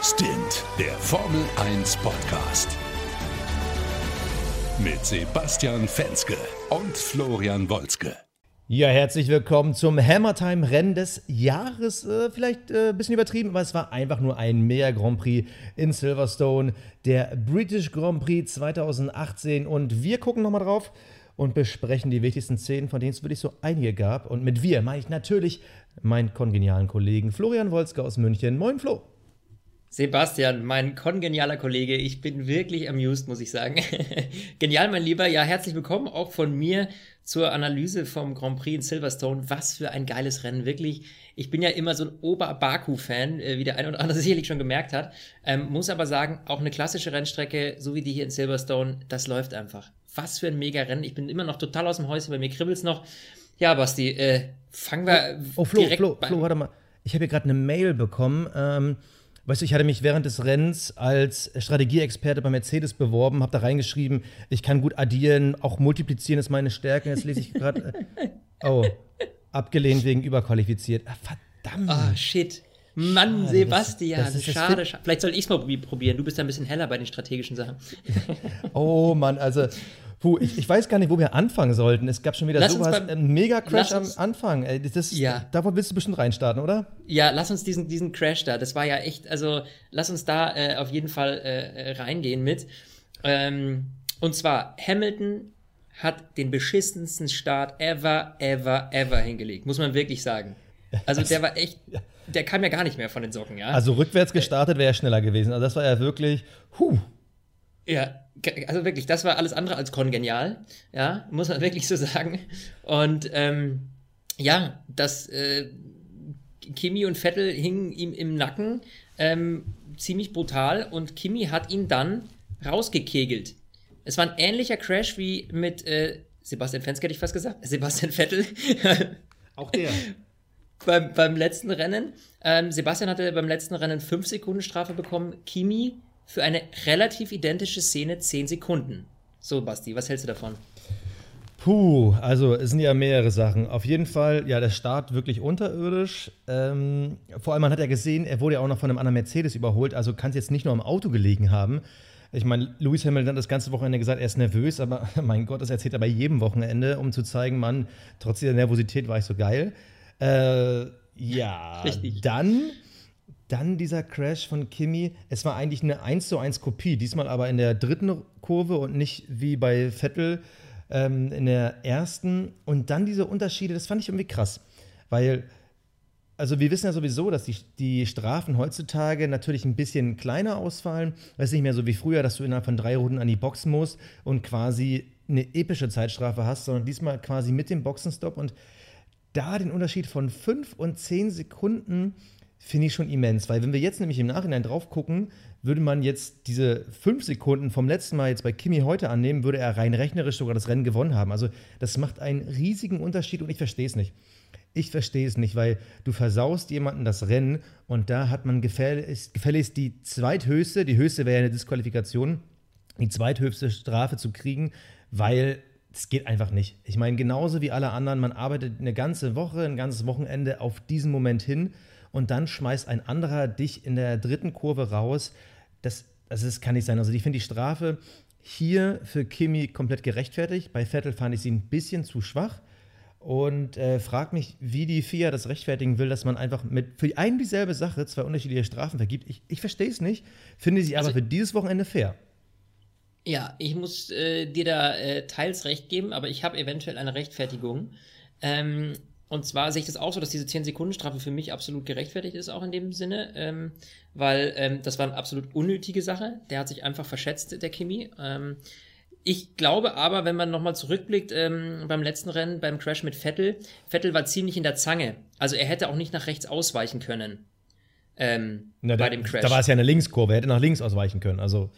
Stint, der Formel 1 Podcast. Mit Sebastian Fenske und Florian Wolzke. Ja, herzlich willkommen zum Hammertime-Rennen des Jahres. Äh, vielleicht ein äh, bisschen übertrieben, aber es war einfach nur ein Mega Grand Prix in Silverstone, der British Grand Prix 2018. Und wir gucken nochmal drauf und besprechen die wichtigsten Szenen, von denen es wirklich so einige gab. Und mit wir meine ich natürlich meinen kongenialen Kollegen Florian Wolzke aus München. Moin, Flo. Sebastian, mein kongenialer Kollege, ich bin wirklich amused, muss ich sagen. Genial, mein Lieber. Ja, herzlich willkommen auch von mir zur Analyse vom Grand Prix in Silverstone. Was für ein geiles Rennen, wirklich. Ich bin ja immer so ein Ober-Baku-Fan, äh, wie der eine oder andere sicherlich schon gemerkt hat. Ähm, muss aber sagen, auch eine klassische Rennstrecke, so wie die hier in Silverstone, das läuft einfach. Was für ein mega Rennen. Ich bin immer noch total aus dem Häuschen, bei mir kribbelt's noch. Ja, Basti, äh, fangen wir. Oh, oh Flo, Flo, Flo, warte mal. Ich habe hier gerade eine Mail bekommen. Ähm, Weißt du, ich hatte mich während des Rennens als Strategieexperte bei Mercedes beworben, habe da reingeschrieben, ich kann gut addieren, auch multiplizieren ist meine Stärke. Jetzt lese ich gerade. Äh, oh, abgelehnt wegen überqualifiziert. Ah, verdammt. Ah, oh, shit. Mann, Schade, Sebastian, das, das schade, schade. Vielleicht soll ich es mal probieren. Du bist ja ein bisschen heller bei den strategischen Sachen. oh Mann, also Puh, ich, ich, weiß gar nicht, wo wir anfangen sollten. Es gab schon wieder lass sowas, ein Mega-Crash am Anfang. Das, ja. Davon willst du bestimmt reinstarten, oder? Ja, lass uns diesen, diesen Crash da, das war ja echt, also lass uns da äh, auf jeden Fall äh, reingehen mit. Ähm, und zwar, Hamilton hat den beschissensten Start ever, ever, ever hingelegt, muss man wirklich sagen. Also der war echt, der kam ja gar nicht mehr von den Socken, ja. Also rückwärts gestartet wäre er schneller gewesen. Also das war ja wirklich, huh. Ja, also wirklich, das war alles andere als kongenial, ja, muss man wirklich so sagen. Und ähm, ja, das äh, Kimi und Vettel hingen ihm im Nacken, ähm, ziemlich brutal, und Kimi hat ihn dann rausgekegelt. Es war ein ähnlicher Crash wie mit äh, Sebastian Fenske, hätte ich fast gesagt, Sebastian Vettel. Auch der. beim, beim letzten Rennen. Ähm, Sebastian hatte beim letzten Rennen 5 Sekunden Strafe bekommen, Kimi für eine relativ identische Szene 10 Sekunden. So, Basti, was hältst du davon? Puh, also es sind ja mehrere Sachen. Auf jeden Fall, ja, der Start wirklich unterirdisch. Ähm, vor allem, man hat ja gesehen, er wurde ja auch noch von einem anderen Mercedes überholt, also kann es jetzt nicht nur am Auto gelegen haben. Ich meine, Lewis Hamilton hat das ganze Wochenende gesagt, er ist nervös, aber mein Gott, das erzählt er bei jedem Wochenende, um zu zeigen, Mann, trotz dieser Nervosität war ich so geil. Äh, ja, Richtig. dann dann dieser Crash von Kimi. Es war eigentlich eine 1 zu 1 Kopie, diesmal aber in der dritten Kurve und nicht wie bei Vettel ähm, in der ersten. Und dann diese Unterschiede, das fand ich irgendwie krass. Weil, also wir wissen ja sowieso, dass die, die Strafen heutzutage natürlich ein bisschen kleiner ausfallen. Es ist nicht mehr so wie früher, dass du innerhalb von drei Runden an die Boxen musst und quasi eine epische Zeitstrafe hast, sondern diesmal quasi mit dem Boxenstopp. Und da den Unterschied von 5 und 10 Sekunden finde ich schon immens, weil wenn wir jetzt nämlich im Nachhinein drauf gucken, würde man jetzt diese fünf Sekunden vom letzten Mal jetzt bei Kimi heute annehmen, würde er rein rechnerisch sogar das Rennen gewonnen haben. Also das macht einen riesigen Unterschied und ich verstehe es nicht. Ich verstehe es nicht, weil du versaust jemanden das Rennen und da hat man gefälligst, gefälligst die zweithöchste, die höchste wäre ja eine Disqualifikation, die zweithöchste Strafe zu kriegen, weil es geht einfach nicht. Ich meine, genauso wie alle anderen, man arbeitet eine ganze Woche, ein ganzes Wochenende auf diesen Moment hin und dann schmeißt ein anderer dich in der dritten Kurve raus. Das, das ist, kann nicht sein. Also ich finde die Strafe hier für Kimi komplett gerechtfertigt. Bei Vettel fand ich sie ein bisschen zu schwach und äh, frag mich, wie die FIA das rechtfertigen will, dass man einfach mit für ein dieselbe Sache zwei unterschiedliche Strafen vergibt. Ich, ich verstehe es nicht, finde sie also, aber für dieses Wochenende fair. Ja, ich muss äh, dir da äh, teils recht geben, aber ich habe eventuell eine Rechtfertigung. Ähm, und zwar sehe ich das auch so, dass diese 10-Sekunden-Strafe für mich absolut gerechtfertigt ist, auch in dem Sinne, ähm, weil ähm, das war eine absolut unnötige Sache. Der hat sich einfach verschätzt, der Kimi. Ähm, ich glaube aber, wenn man nochmal zurückblickt ähm, beim letzten Rennen, beim Crash mit Vettel, Vettel war ziemlich in der Zange. Also er hätte auch nicht nach rechts ausweichen können. Ähm, Na, bei da, dem Crash. Da war es ja eine Linkskurve, er hätte nach links ausweichen können. Also.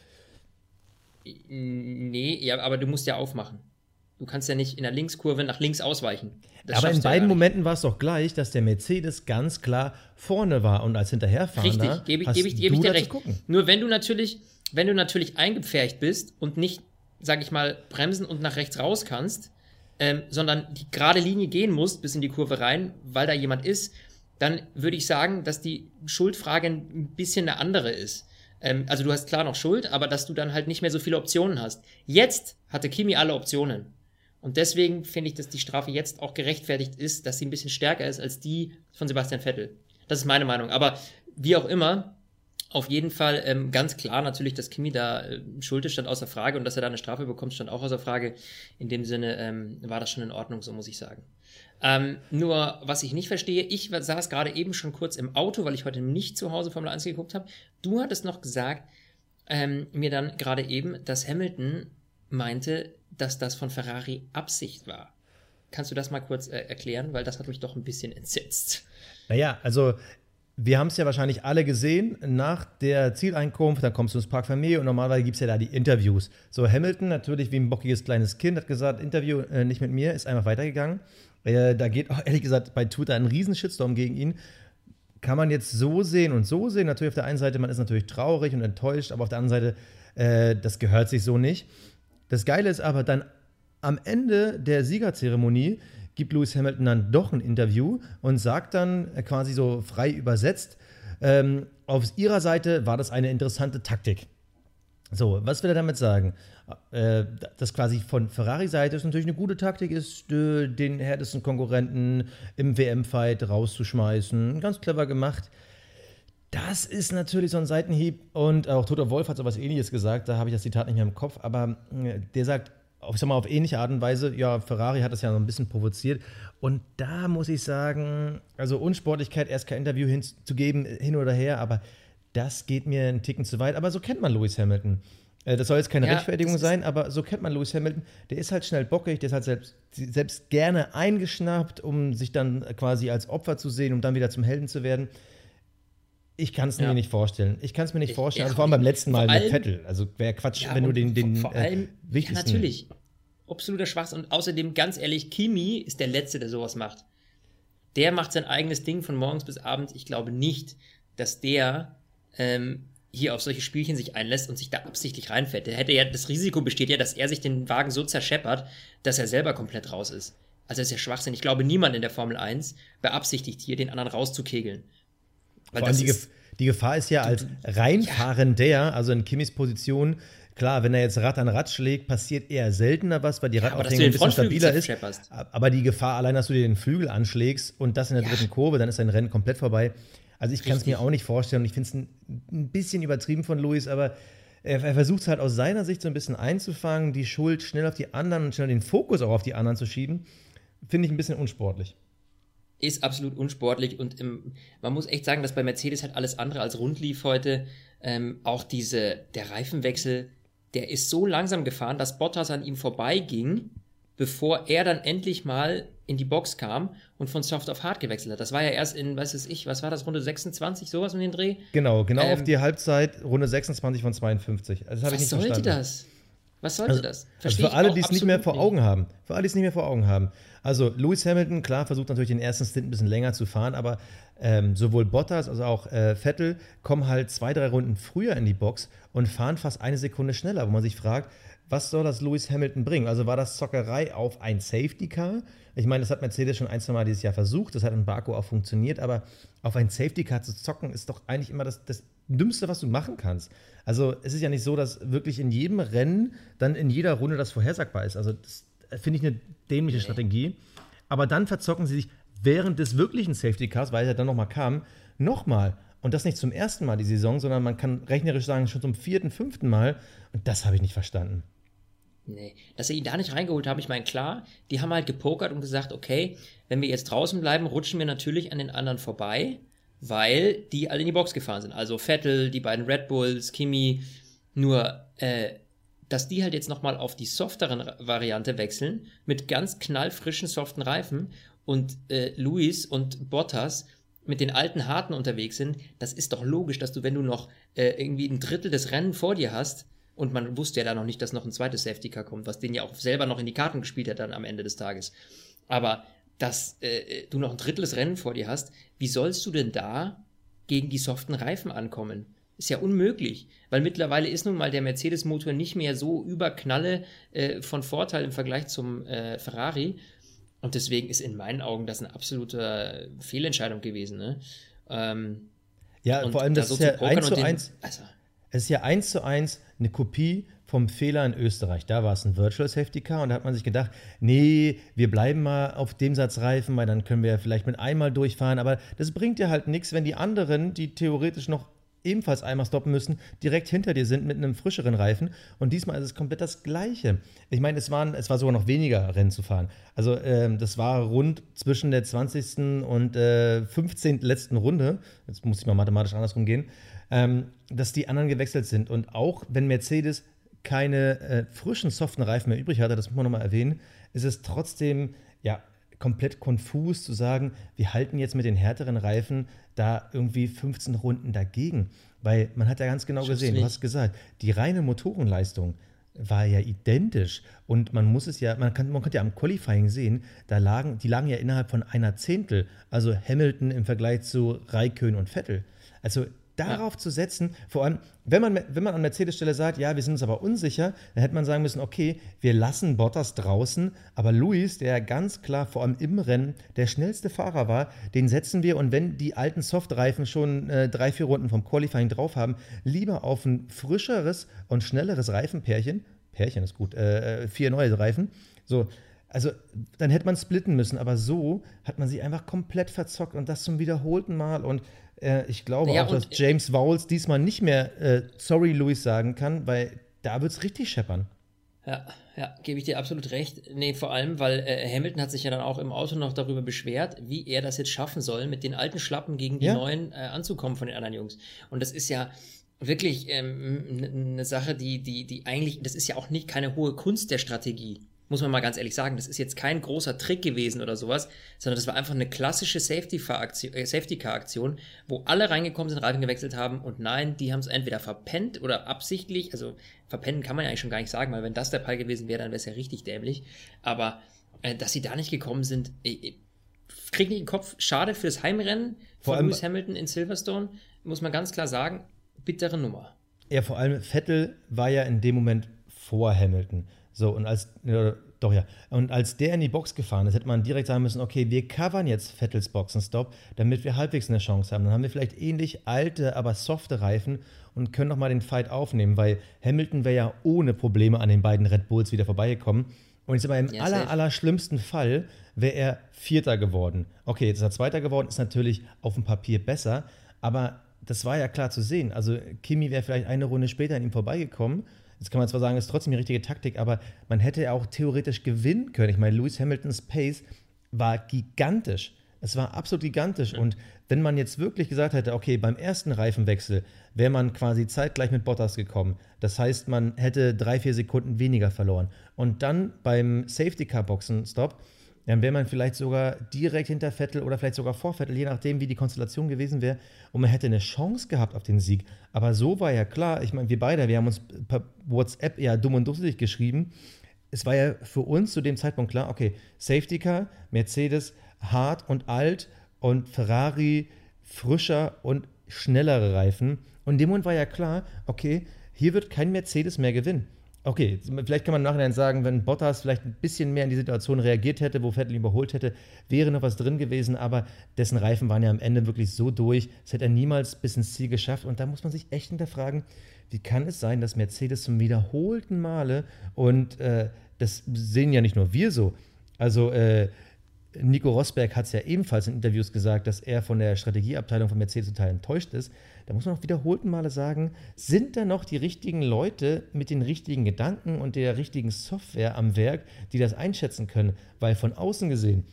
Nee, ja, aber du musst ja aufmachen. Du kannst ja nicht in der Linkskurve nach links ausweichen. Das Aber in beiden ja Momenten war es doch gleich, dass der Mercedes ganz klar vorne war und als Hinterherfahrender Richtig, gebe ich, gebe ich, gebe ich dir recht. Nur wenn du natürlich, wenn du natürlich eingepfercht bist und nicht, sag ich mal, bremsen und nach rechts raus kannst, ähm, sondern die gerade Linie gehen musst bis in die Kurve rein, weil da jemand ist, dann würde ich sagen, dass die Schuldfrage ein bisschen eine andere ist. Ähm, also du hast klar noch Schuld, aber dass du dann halt nicht mehr so viele Optionen hast. Jetzt hatte Kimi alle Optionen. Und deswegen finde ich, dass die Strafe jetzt auch gerechtfertigt ist, dass sie ein bisschen stärker ist als die von Sebastian Vettel. Das ist meine Meinung. Aber wie auch immer, auf jeden Fall ähm, ganz klar natürlich, dass Kimi da äh, schuld stand außer Frage und dass er da eine Strafe bekommt, stand auch außer Frage. In dem Sinne ähm, war das schon in Ordnung, so muss ich sagen. Ähm, nur, was ich nicht verstehe, ich saß gerade eben schon kurz im Auto, weil ich heute nicht zu Hause Formel 1 geguckt habe. Du hattest noch gesagt, ähm, mir dann gerade eben, dass Hamilton meinte, dass das von Ferrari Absicht war. Kannst du das mal kurz äh, erklären? Weil das hat mich doch ein bisschen entsetzt. Naja, also wir haben es ja wahrscheinlich alle gesehen, nach der Zieleinkunft, dann kommst du ins Park Familie und normalerweise gibt es ja da die Interviews. So, Hamilton, natürlich wie ein bockiges kleines Kind, hat gesagt, Interview äh, nicht mit mir, ist einfach weitergegangen. Äh, da geht auch ehrlich gesagt bei Twitter ein riesen Shitstorm gegen ihn. Kann man jetzt so sehen und so sehen. Natürlich auf der einen Seite, man ist natürlich traurig und enttäuscht, aber auf der anderen Seite, äh, das gehört sich so nicht. Das Geile ist aber dann am Ende der Siegerzeremonie gibt Lewis Hamilton dann doch ein Interview und sagt dann äh, quasi so frei übersetzt, ähm, auf ihrer Seite war das eine interessante Taktik. So, was will er damit sagen? Äh, dass quasi von Ferrari-Seite es natürlich eine gute Taktik ist, den härtesten Konkurrenten im WM-Fight rauszuschmeißen. Ganz clever gemacht. Das ist natürlich so ein Seitenhieb und auch Toto Wolf hat so was ähnliches gesagt, da habe ich das Zitat nicht mehr im Kopf, aber äh, der sagt, auf, sag mal, auf ähnliche Art und Weise, ja, Ferrari hat das ja so ein bisschen provoziert und da muss ich sagen, also Unsportlichkeit, erst kein Interview hinzugeben, hin oder her, aber das geht mir einen Ticken zu weit, aber so kennt man Lewis Hamilton. Äh, das soll jetzt keine ja, Rechtfertigung sein, aber so kennt man Lewis Hamilton. Der ist halt schnell bockig, der ist halt selbst, selbst gerne eingeschnappt, um sich dann quasi als Opfer zu sehen, um dann wieder zum Helden zu werden. Ich kann es ja. mir nicht vorstellen. Ich kann es mir nicht ich, vorstellen. Also vor allem beim letzten Mal allem, mit Vettel. Also wäre Quatsch, ja, wenn du den, den vor, vor allem, äh, wichtigsten. Ja, natürlich. Absoluter Schwachsinn. Und außerdem, ganz ehrlich, Kimi ist der Letzte, der sowas macht. Der macht sein eigenes Ding von morgens bis abends. Ich glaube nicht, dass der ähm, hier auf solche Spielchen sich einlässt und sich da absichtlich reinfährt. Der hätte ja, das Risiko besteht ja, dass er sich den Wagen so zerscheppert, dass er selber komplett raus ist. Also das ist ja Schwachsinn. Ich glaube, niemand in der Formel 1 beabsichtigt hier, den anderen rauszukegeln. Weil allem die, Gef die, Gefahr ist ja als Reinfahrender, ja. also in Kimmys Position, klar, wenn er jetzt Rad an Rad schlägt, passiert eher seltener was, weil die Radaufhängung ein bisschen stabiler ist. Aber die Gefahr allein, dass du dir den Flügel anschlägst und das in der ja. dritten Kurve, dann ist dein Rennen komplett vorbei. Also ich kann es mir auch nicht vorstellen. Ich finde es ein, ein, bisschen übertrieben von Luis, aber er, er versucht es halt aus seiner Sicht so ein bisschen einzufangen, die Schuld schnell auf die anderen und schnell den Fokus auch auf die anderen zu schieben. Finde ich ein bisschen unsportlich ist absolut unsportlich und im, man muss echt sagen, dass bei Mercedes halt alles andere als rund lief heute. Ähm, auch diese, der Reifenwechsel, der ist so langsam gefahren, dass Bottas an ihm vorbeiging, bevor er dann endlich mal in die Box kam und von Soft auf Hard gewechselt hat. Das war ja erst in, was weiß ich, was war das, Runde 26, sowas um den Dreh? Genau, genau ähm, auf die Halbzeit, Runde 26 von 52. Also das was ich nicht sollte verstanden. das? Was sollte also, das? Verstehe also für alle, die es nicht mehr vor Augen haben. Für alle, die es nicht mehr vor Augen haben. Also Lewis Hamilton, klar, versucht natürlich den ersten Stint ein bisschen länger zu fahren, aber ähm, sowohl Bottas als auch äh, Vettel kommen halt zwei, drei Runden früher in die Box und fahren fast eine Sekunde schneller, wo man sich fragt, was soll das Lewis Hamilton bringen? Also war das Zockerei auf ein Safety Car? Ich meine, das hat Mercedes schon ein, zwei Mal dieses Jahr versucht, das hat in Baku auch funktioniert, aber auf ein Safety Car zu zocken, ist doch eigentlich immer das, das Dümmste, was du machen kannst. Also es ist ja nicht so, dass wirklich in jedem Rennen dann in jeder Runde das vorhersagbar ist. Also das finde ich eine dämliche nee. Strategie. Aber dann verzocken sie sich während des wirklichen Safety Cars, weil er dann nochmal kam, nochmal. Und das nicht zum ersten Mal die Saison, sondern man kann rechnerisch sagen, schon zum vierten, fünften Mal. Und das habe ich nicht verstanden. Nee, dass sie ihn da nicht reingeholt haben, ich meine, klar, die haben halt gepokert und gesagt, okay, wenn wir jetzt draußen bleiben, rutschen wir natürlich an den anderen vorbei, weil die alle in die Box gefahren sind. Also Vettel, die beiden Red Bulls, Kimi, nur, äh, dass die halt jetzt nochmal auf die softeren Variante wechseln, mit ganz knallfrischen, soften Reifen und äh, Luis und Bottas mit den alten Harten unterwegs sind, das ist doch logisch, dass du, wenn du noch äh, irgendwie ein Drittel des Rennen vor dir hast, und man wusste ja da noch nicht, dass noch ein zweites Safety Car kommt, was den ja auch selber noch in die Karten gespielt hat dann am Ende des Tages. Aber dass äh, du noch ein Drittel des Rennen vor dir hast, wie sollst du denn da gegen die soften Reifen ankommen? Ist ja unmöglich, weil mittlerweile ist nun mal der Mercedes-Motor nicht mehr so überknalle äh, von Vorteil im Vergleich zum äh, Ferrari. und deswegen ist in meinen Augen das eine absolute Fehlentscheidung gewesen. Ne? Ähm, ja, vor allem das so ist ja 1 zu 1. Also. Es ist ja 1 zu 1 eine Kopie vom Fehler in Österreich. Da war es ein Virtual Safety Car und da hat man sich gedacht, nee, wir bleiben mal auf dem Satz Reifen, weil dann können wir vielleicht mit einmal durchfahren. Aber das bringt dir halt nichts, wenn die anderen, die theoretisch noch ebenfalls einmal stoppen müssen, direkt hinter dir sind mit einem frischeren Reifen. Und diesmal ist es komplett das Gleiche. Ich meine, es, waren, es war sogar noch weniger Rennen zu fahren. Also ähm, das war rund zwischen der 20. und äh, 15. letzten Runde, jetzt muss ich mal mathematisch andersrum gehen, ähm, dass die anderen gewechselt sind. Und auch wenn Mercedes keine äh, frischen, soften Reifen mehr übrig hatte, das muss man nochmal erwähnen, ist es trotzdem, ja, komplett konfus zu sagen, wir halten jetzt mit den härteren Reifen da irgendwie 15 Runden dagegen. Weil man hat ja ganz genau gesehen, du hast gesagt, die reine Motorenleistung war ja identisch. Und man muss es ja, man kann, man konnte ja am Qualifying sehen, da lagen, die lagen ja innerhalb von einer Zehntel. Also Hamilton im Vergleich zu Raikön und Vettel. Also darauf ja. zu setzen, vor allem, wenn man, wenn man an Mercedes-Stelle sagt, ja, wir sind uns aber unsicher, dann hätte man sagen müssen, okay, wir lassen Bottas draußen, aber Luis, der ganz klar vor allem im Rennen der schnellste Fahrer war, den setzen wir und wenn die alten Softreifen schon äh, drei, vier Runden vom Qualifying drauf haben, lieber auf ein frischeres und schnelleres Reifenpärchen, Pärchen ist gut, äh, äh vier neue Reifen, so, also dann hätte man splitten müssen, aber so hat man sich einfach komplett verzockt und das zum wiederholten Mal und äh, ich glaube ja, auch, dass James Vowles diesmal nicht mehr äh, Sorry Louis sagen kann, weil da wird es richtig scheppern. Ja, ja, gebe ich dir absolut recht. Nee, vor allem, weil äh, Hamilton hat sich ja dann auch im Auto noch darüber beschwert, wie er das jetzt schaffen soll, mit den alten Schlappen gegen die ja. neuen äh, anzukommen von den anderen Jungs. Und das ist ja wirklich ähm, eine Sache, die, die, die eigentlich, das ist ja auch nicht keine hohe Kunst der Strategie muss man mal ganz ehrlich sagen, das ist jetzt kein großer Trick gewesen oder sowas, sondern das war einfach eine klassische äh, Safety-Car-Aktion, wo alle reingekommen sind, Reifen gewechselt haben und nein, die haben es entweder verpennt oder absichtlich, also verpennen kann man ja eigentlich schon gar nicht sagen, weil wenn das der Fall gewesen wäre, dann wäre es ja richtig dämlich, aber äh, dass sie da nicht gekommen sind, ich, ich krieg nicht den Kopf, schade fürs Heimrennen von Lewis Hamilton in Silverstone, muss man ganz klar sagen, bittere Nummer. Ja, vor allem Vettel war ja in dem Moment vor Hamilton. So, und als, äh, doch ja, und als der in die Box gefahren ist, hätte man direkt sagen müssen, okay, wir covern jetzt Vettels Boxenstopp, damit wir halbwegs eine Chance haben. Dann haben wir vielleicht ähnlich alte, aber softe Reifen und können nochmal den Fight aufnehmen, weil Hamilton wäre ja ohne Probleme an den beiden Red Bulls wieder vorbeigekommen. Und ich sage mal, im ja, aller, aller schlimmsten Fall wäre er Vierter geworden. Okay, jetzt ist er Zweiter geworden, ist natürlich auf dem Papier besser, aber das war ja klar zu sehen. Also Kimi wäre vielleicht eine Runde später an ihm vorbeigekommen Jetzt kann man zwar sagen, es ist trotzdem die richtige Taktik, aber man hätte ja auch theoretisch gewinnen können. Ich meine, Lewis Hamiltons Pace war gigantisch. Es war absolut gigantisch. Und wenn man jetzt wirklich gesagt hätte, okay, beim ersten Reifenwechsel wäre man quasi zeitgleich mit Bottas gekommen. Das heißt, man hätte drei, vier Sekunden weniger verloren. Und dann beim Safety Car Boxen Stop dann wäre man vielleicht sogar direkt hinter Vettel oder vielleicht sogar vor Vettel, je nachdem, wie die Konstellation gewesen wäre. Und man hätte eine Chance gehabt auf den Sieg. Aber so war ja klar, ich meine, wir beide, wir haben uns per WhatsApp ja dumm und dusselig geschrieben. Es war ja für uns zu dem Zeitpunkt klar, okay, Safety Car, Mercedes, hart und alt und Ferrari frischer und schnellere Reifen. Und dem Moment war ja klar, okay, hier wird kein Mercedes mehr gewinnen. Okay, vielleicht kann man im Nachhinein sagen, wenn Bottas vielleicht ein bisschen mehr in die Situation reagiert hätte, wo Vettel ihn überholt hätte, wäre noch was drin gewesen, aber dessen Reifen waren ja am Ende wirklich so durch, das hätte er niemals bis ins Ziel geschafft. Und da muss man sich echt hinterfragen, wie kann es sein, dass Mercedes zum wiederholten Male, und äh, das sehen ja nicht nur wir so, also äh, Nico Rosberg hat es ja ebenfalls in Interviews gesagt, dass er von der Strategieabteilung von Mercedes total enttäuscht ist. Da muss man auch wiederholten Male sagen, sind da noch die richtigen Leute mit den richtigen Gedanken und der richtigen Software am Werk, die das einschätzen können? Weil von außen gesehen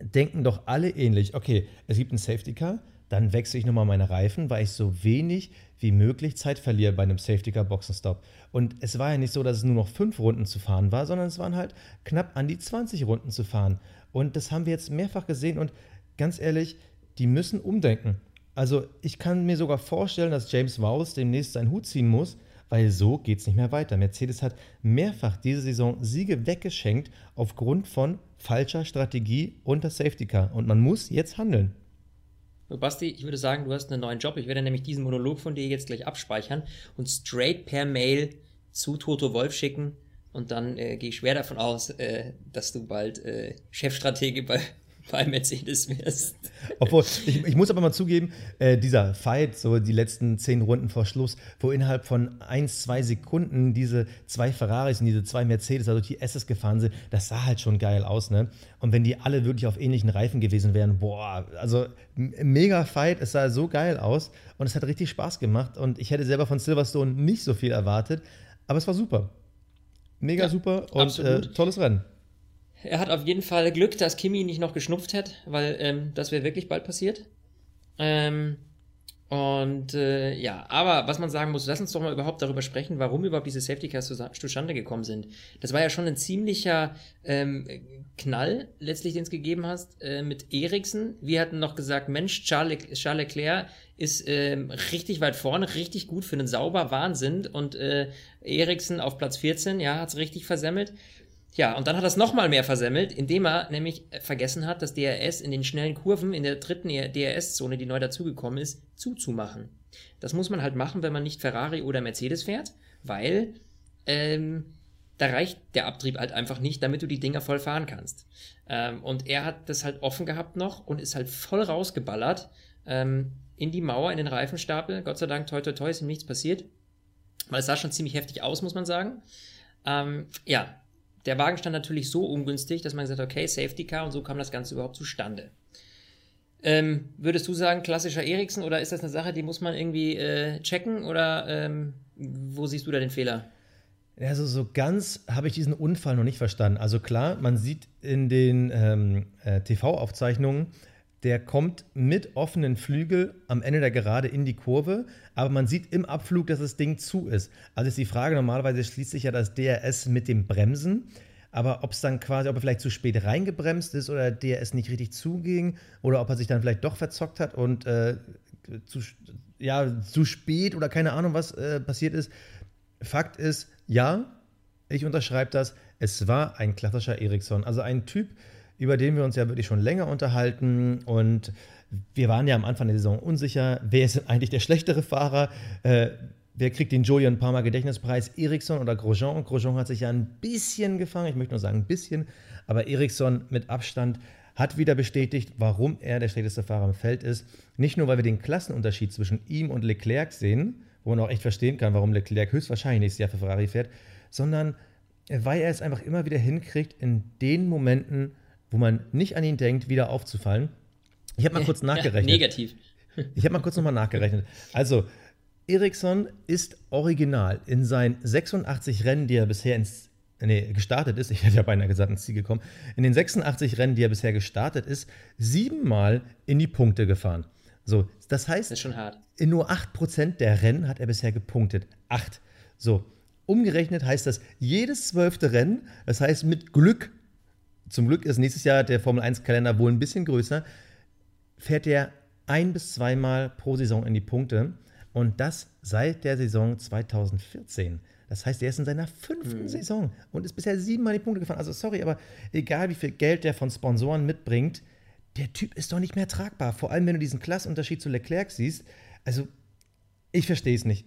denken doch alle ähnlich. Okay, es gibt ein Safety Car, dann wechsle ich nochmal meine Reifen, weil ich so wenig wie möglich Zeit verliere bei einem Safety Car Boxenstopp. Und es war ja nicht so, dass es nur noch fünf Runden zu fahren war, sondern es waren halt knapp an die 20 Runden zu fahren. Und das haben wir jetzt mehrfach gesehen und ganz ehrlich, die müssen umdenken. Also ich kann mir sogar vorstellen, dass James Vowles demnächst seinen Hut ziehen muss, weil so geht es nicht mehr weiter. Mercedes hat mehrfach diese Saison Siege weggeschenkt aufgrund von falscher Strategie das Safety Car. Und man muss jetzt handeln. Basti, ich würde sagen, du hast einen neuen Job. Ich werde nämlich diesen Monolog von dir jetzt gleich abspeichern und straight per Mail zu Toto Wolf schicken Und dann äh, gehe ich schwer davon aus, äh, dass du bald äh, Chefstratege bei, bei Mercedes wirst. Obwohl, ich, ich muss aber mal zugeben, äh, dieser Fight, so die letzten zehn Runden vor Schluss, wo innerhalb von ein, zwei Sekunden diese zwei Ferraris und diese zwei Mercedes, also die SS gefahren sind, das sah halt schon geil aus, ne? Und wenn die alle wirklich auf ähnlichen Reifen gewesen wären, boah, also mega Fight, es sah so geil aus und es hat richtig Spaß gemacht und ich hätte selber von Silverstone nicht so viel erwartet, aber es war super. Mega ja, super und äh, tolles Rennen. Er hat auf jeden Fall Glück, dass Kimi nicht noch geschnupft hat, weil ähm, das wäre wirklich bald passiert. Ähm, und äh, ja, aber was man sagen muss, lass uns doch mal überhaupt darüber sprechen, warum überhaupt diese Safety Cars zustande gekommen sind. Das war ja schon ein ziemlicher ähm, Knall, letztlich, den es gegeben hast, äh, mit Eriksen. Wir hatten noch gesagt, Mensch, Charles, Charles Leclerc ist ähm, richtig weit vorne, richtig gut für einen sauber Wahnsinn. Und äh, Eriksen auf Platz 14, ja, hat's richtig versemmelt. Ja, und dann hat er es nochmal mehr versemmelt, indem er nämlich vergessen hat, das DRS in den schnellen Kurven in der dritten DRS-Zone, die neu dazugekommen ist, zuzumachen. Das muss man halt machen, wenn man nicht Ferrari oder Mercedes fährt, weil ähm, da reicht der Abtrieb halt einfach nicht, damit du die Dinger voll fahren kannst. Ähm, und er hat das halt offen gehabt noch und ist halt voll rausgeballert ähm, in die Mauer, in den Reifenstapel. Gott sei Dank, toi toi toi, ist ihm nichts passiert. Weil es sah schon ziemlich heftig aus, muss man sagen. Ähm, ja, der Wagen stand natürlich so ungünstig, dass man gesagt hat, okay, Safety Car und so kam das Ganze überhaupt zustande. Ähm, würdest du sagen, klassischer Eriksen oder ist das eine Sache, die muss man irgendwie äh, checken oder ähm, wo siehst du da den Fehler? Also so ganz habe ich diesen Unfall noch nicht verstanden. Also klar, man sieht in den ähm, äh, TV-Aufzeichnungen, der kommt mit offenen Flügel am Ende der Gerade in die Kurve, aber man sieht im Abflug, dass das Ding zu ist. Also ist die Frage, normalerweise schließt sich ja das DRS mit dem Bremsen, aber ob es dann quasi, ob er vielleicht zu spät reingebremst ist oder DRS nicht richtig zuging oder ob er sich dann vielleicht doch verzockt hat und äh, zu, ja, zu spät oder keine Ahnung, was äh, passiert ist. Fakt ist, ja, ich unterschreibe das, es war ein klassischer Ericsson. Also ein Typ, über den wir uns ja wirklich schon länger unterhalten. Und wir waren ja am Anfang der Saison unsicher, wer ist denn eigentlich der schlechtere Fahrer? Äh, wer kriegt den Julian Palmer Gedächtnispreis? Ericsson oder Grosjean? Grosjean hat sich ja ein bisschen gefangen, ich möchte nur sagen ein bisschen, aber Ericsson mit Abstand hat wieder bestätigt, warum er der schlechteste Fahrer im Feld ist. Nicht nur, weil wir den Klassenunterschied zwischen ihm und Leclerc sehen, wo man auch echt verstehen kann, warum Leclerc höchstwahrscheinlich nächstes Jahr für Ferrari fährt, sondern weil er es einfach immer wieder hinkriegt, in den Momenten, wo man nicht an ihn denkt, wieder aufzufallen. Ich habe mal kurz nachgerechnet. Ja, negativ. Ich habe mal kurz nochmal nachgerechnet. Also, Eriksson ist original in seinen 86 Rennen, die er bisher ins, nee, gestartet ist, ich hätte ja beinahe gesagt ins Ziel gekommen, in den 86 Rennen, die er bisher gestartet ist, siebenmal in die Punkte gefahren. So, das heißt, das in nur 8% der Rennen hat er bisher gepunktet. Acht. So, umgerechnet heißt das jedes zwölfte Rennen, das heißt mit Glück zum Glück ist nächstes Jahr der Formel 1-Kalender wohl ein bisschen größer, fährt er ein bis zweimal pro Saison in die Punkte. Und das seit der Saison 2014. Das heißt, er ist in seiner fünften mhm. Saison und ist bisher siebenmal die Punkte gefahren. Also sorry, aber egal wie viel Geld der von Sponsoren mitbringt, der Typ ist doch nicht mehr tragbar. Vor allem, wenn du diesen Klassunterschied zu Leclerc siehst. Also, ich verstehe es nicht.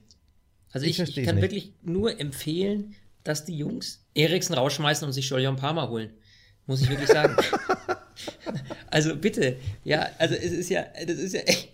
Also ich, ich, ich kann nicht. wirklich nur empfehlen, dass die Jungs Eriksen rausschmeißen und sich Jolion Palmer holen muss ich wirklich sagen. also bitte, ja, also es ist ja, das ist ja echt.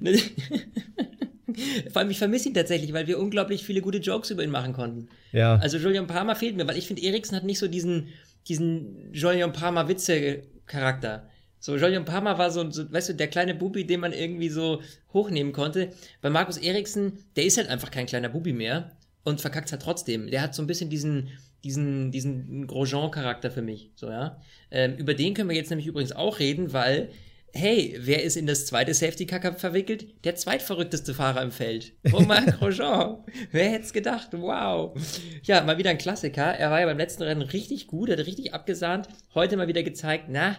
Ne, vor allem, ich vermisse ihn tatsächlich, weil wir unglaublich viele gute Jokes über ihn machen konnten. Ja. Also Julian Palmer fehlt mir, weil ich finde, Eriksen hat nicht so diesen, diesen Julian Palmer Witze-Charakter. So, Julian Palmer war so, so, weißt du, der kleine Bubi, den man irgendwie so hochnehmen konnte. Bei Markus Eriksen, der ist halt einfach kein kleiner Bubi mehr und verkackt halt trotzdem. Der hat so ein bisschen diesen, diesen, diesen Grosjean-Charakter für mich. So, ja. Ähm, über den können wir jetzt nämlich übrigens auch reden, weil, hey, wer ist in das zweite Safety-Car verwickelt? Der zweitverrückteste Fahrer im Feld. Romain Grosjean. wer hätte es gedacht? Wow. Ja, mal wieder ein Klassiker. Er war ja beim letzten Rennen richtig gut, hat richtig abgesahnt. Heute mal wieder gezeigt, na,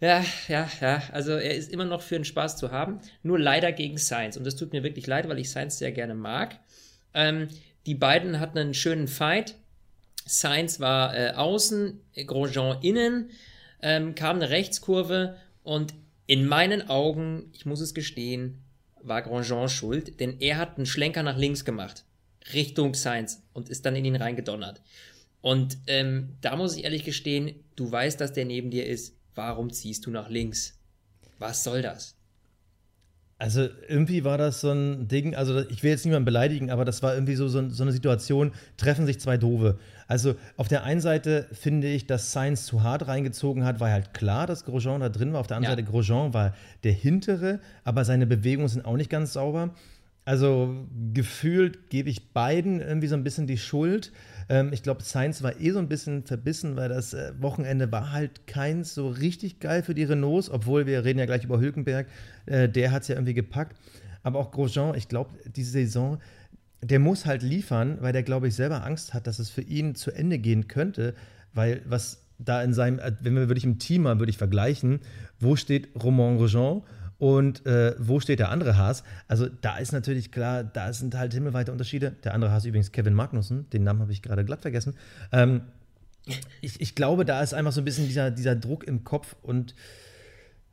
ja, ja, ja. Also er ist immer noch für einen Spaß zu haben. Nur leider gegen Sainz. Und das tut mir wirklich leid, weil ich Sainz sehr gerne mag. Ähm, die beiden hatten einen schönen Fight. Sainz war äh, außen, Grosjean innen, ähm, kam eine Rechtskurve und in meinen Augen, ich muss es gestehen, war Grosjean schuld, denn er hat einen Schlenker nach links gemacht, Richtung Sainz und ist dann in ihn reingedonnert. Und ähm, da muss ich ehrlich gestehen, du weißt, dass der neben dir ist. Warum ziehst du nach links? Was soll das? Also irgendwie war das so ein Ding, also ich will jetzt niemanden beleidigen, aber das war irgendwie so, so, so, eine Situation, treffen sich zwei Dove. Also auf der einen Seite finde ich, dass Sainz zu hart reingezogen hat, war halt klar, dass Grosjean da drin war. Auf der anderen ja. Seite, Grosjean war der hintere, aber seine Bewegungen sind auch nicht ganz sauber. Also gefühlt gebe ich beiden irgendwie so ein bisschen die Schuld. Ähm, ich glaube, Sainz war eh so ein bisschen verbissen, weil das äh, Wochenende war halt keins so richtig geil für die Renaults, obwohl wir reden ja gleich über Hülkenberg, äh, der hat es ja irgendwie gepackt. Aber auch Grosjean, ich glaube, diese Saison, der muss halt liefern, weil der, glaube ich, selber Angst hat, dass es für ihn zu Ende gehen könnte, weil was da in seinem, äh, wenn wir wirklich im Team mal würde ich vergleichen, wo steht Romain Grosjean und äh, wo steht der andere Haas? Also da ist natürlich klar, da sind halt himmelweite Unterschiede. Der andere Haas übrigens Kevin Magnussen, den Namen habe ich gerade glatt vergessen. Ähm, ich, ich, glaube, da ist einfach so ein bisschen dieser, dieser Druck im Kopf und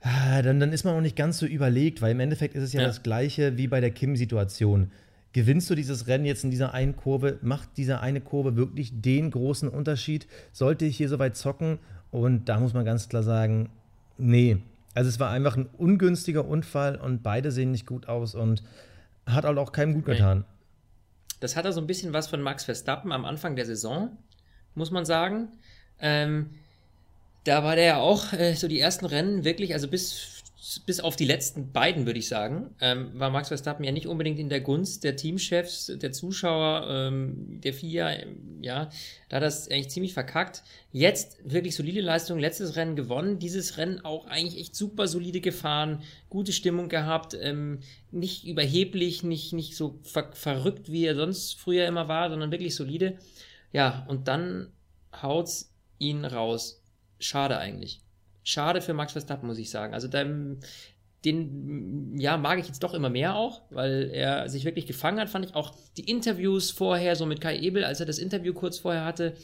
äh, dann, dann ist man auch nicht ganz so überlegt, weil im Endeffekt ist es ja, ja. das Gleiche wie bei der Kim-Situation. Gewinnst du dieses Rennen jetzt in dieser einen Kurve? Macht diese eine Kurve wirklich den großen Unterschied? Sollte ich hier so weit zocken? Und da muss man ganz klar sagen, nee, also es war einfach ein ungünstiger Unfall und beide sehen nicht gut aus und hat halt auch keinem gut getan. Das hat er so ein bisschen was von Max Verstappen am Anfang der Saison, muss man sagen. Ähm, da war der ja auch äh, so die ersten Rennen wirklich, also bis bis auf die letzten beiden, würde ich sagen, ähm, war Max Verstappen ja nicht unbedingt in der Gunst der Teamchefs, der Zuschauer, ähm, der FIA, ähm, ja, da hat das eigentlich ziemlich verkackt. Jetzt wirklich solide Leistung, letztes Rennen gewonnen, dieses Rennen auch eigentlich echt super solide gefahren, gute Stimmung gehabt, ähm, nicht überheblich, nicht, nicht so ver verrückt, wie er sonst früher immer war, sondern wirklich solide. Ja, und dann haut's ihn raus. Schade eigentlich schade für Max Verstappen, muss ich sagen. Also dem, den, ja, mag ich jetzt doch immer mehr auch, weil er sich wirklich gefangen hat, fand ich auch die Interviews vorher, so mit Kai Ebel, als er das Interview kurz vorher hatte,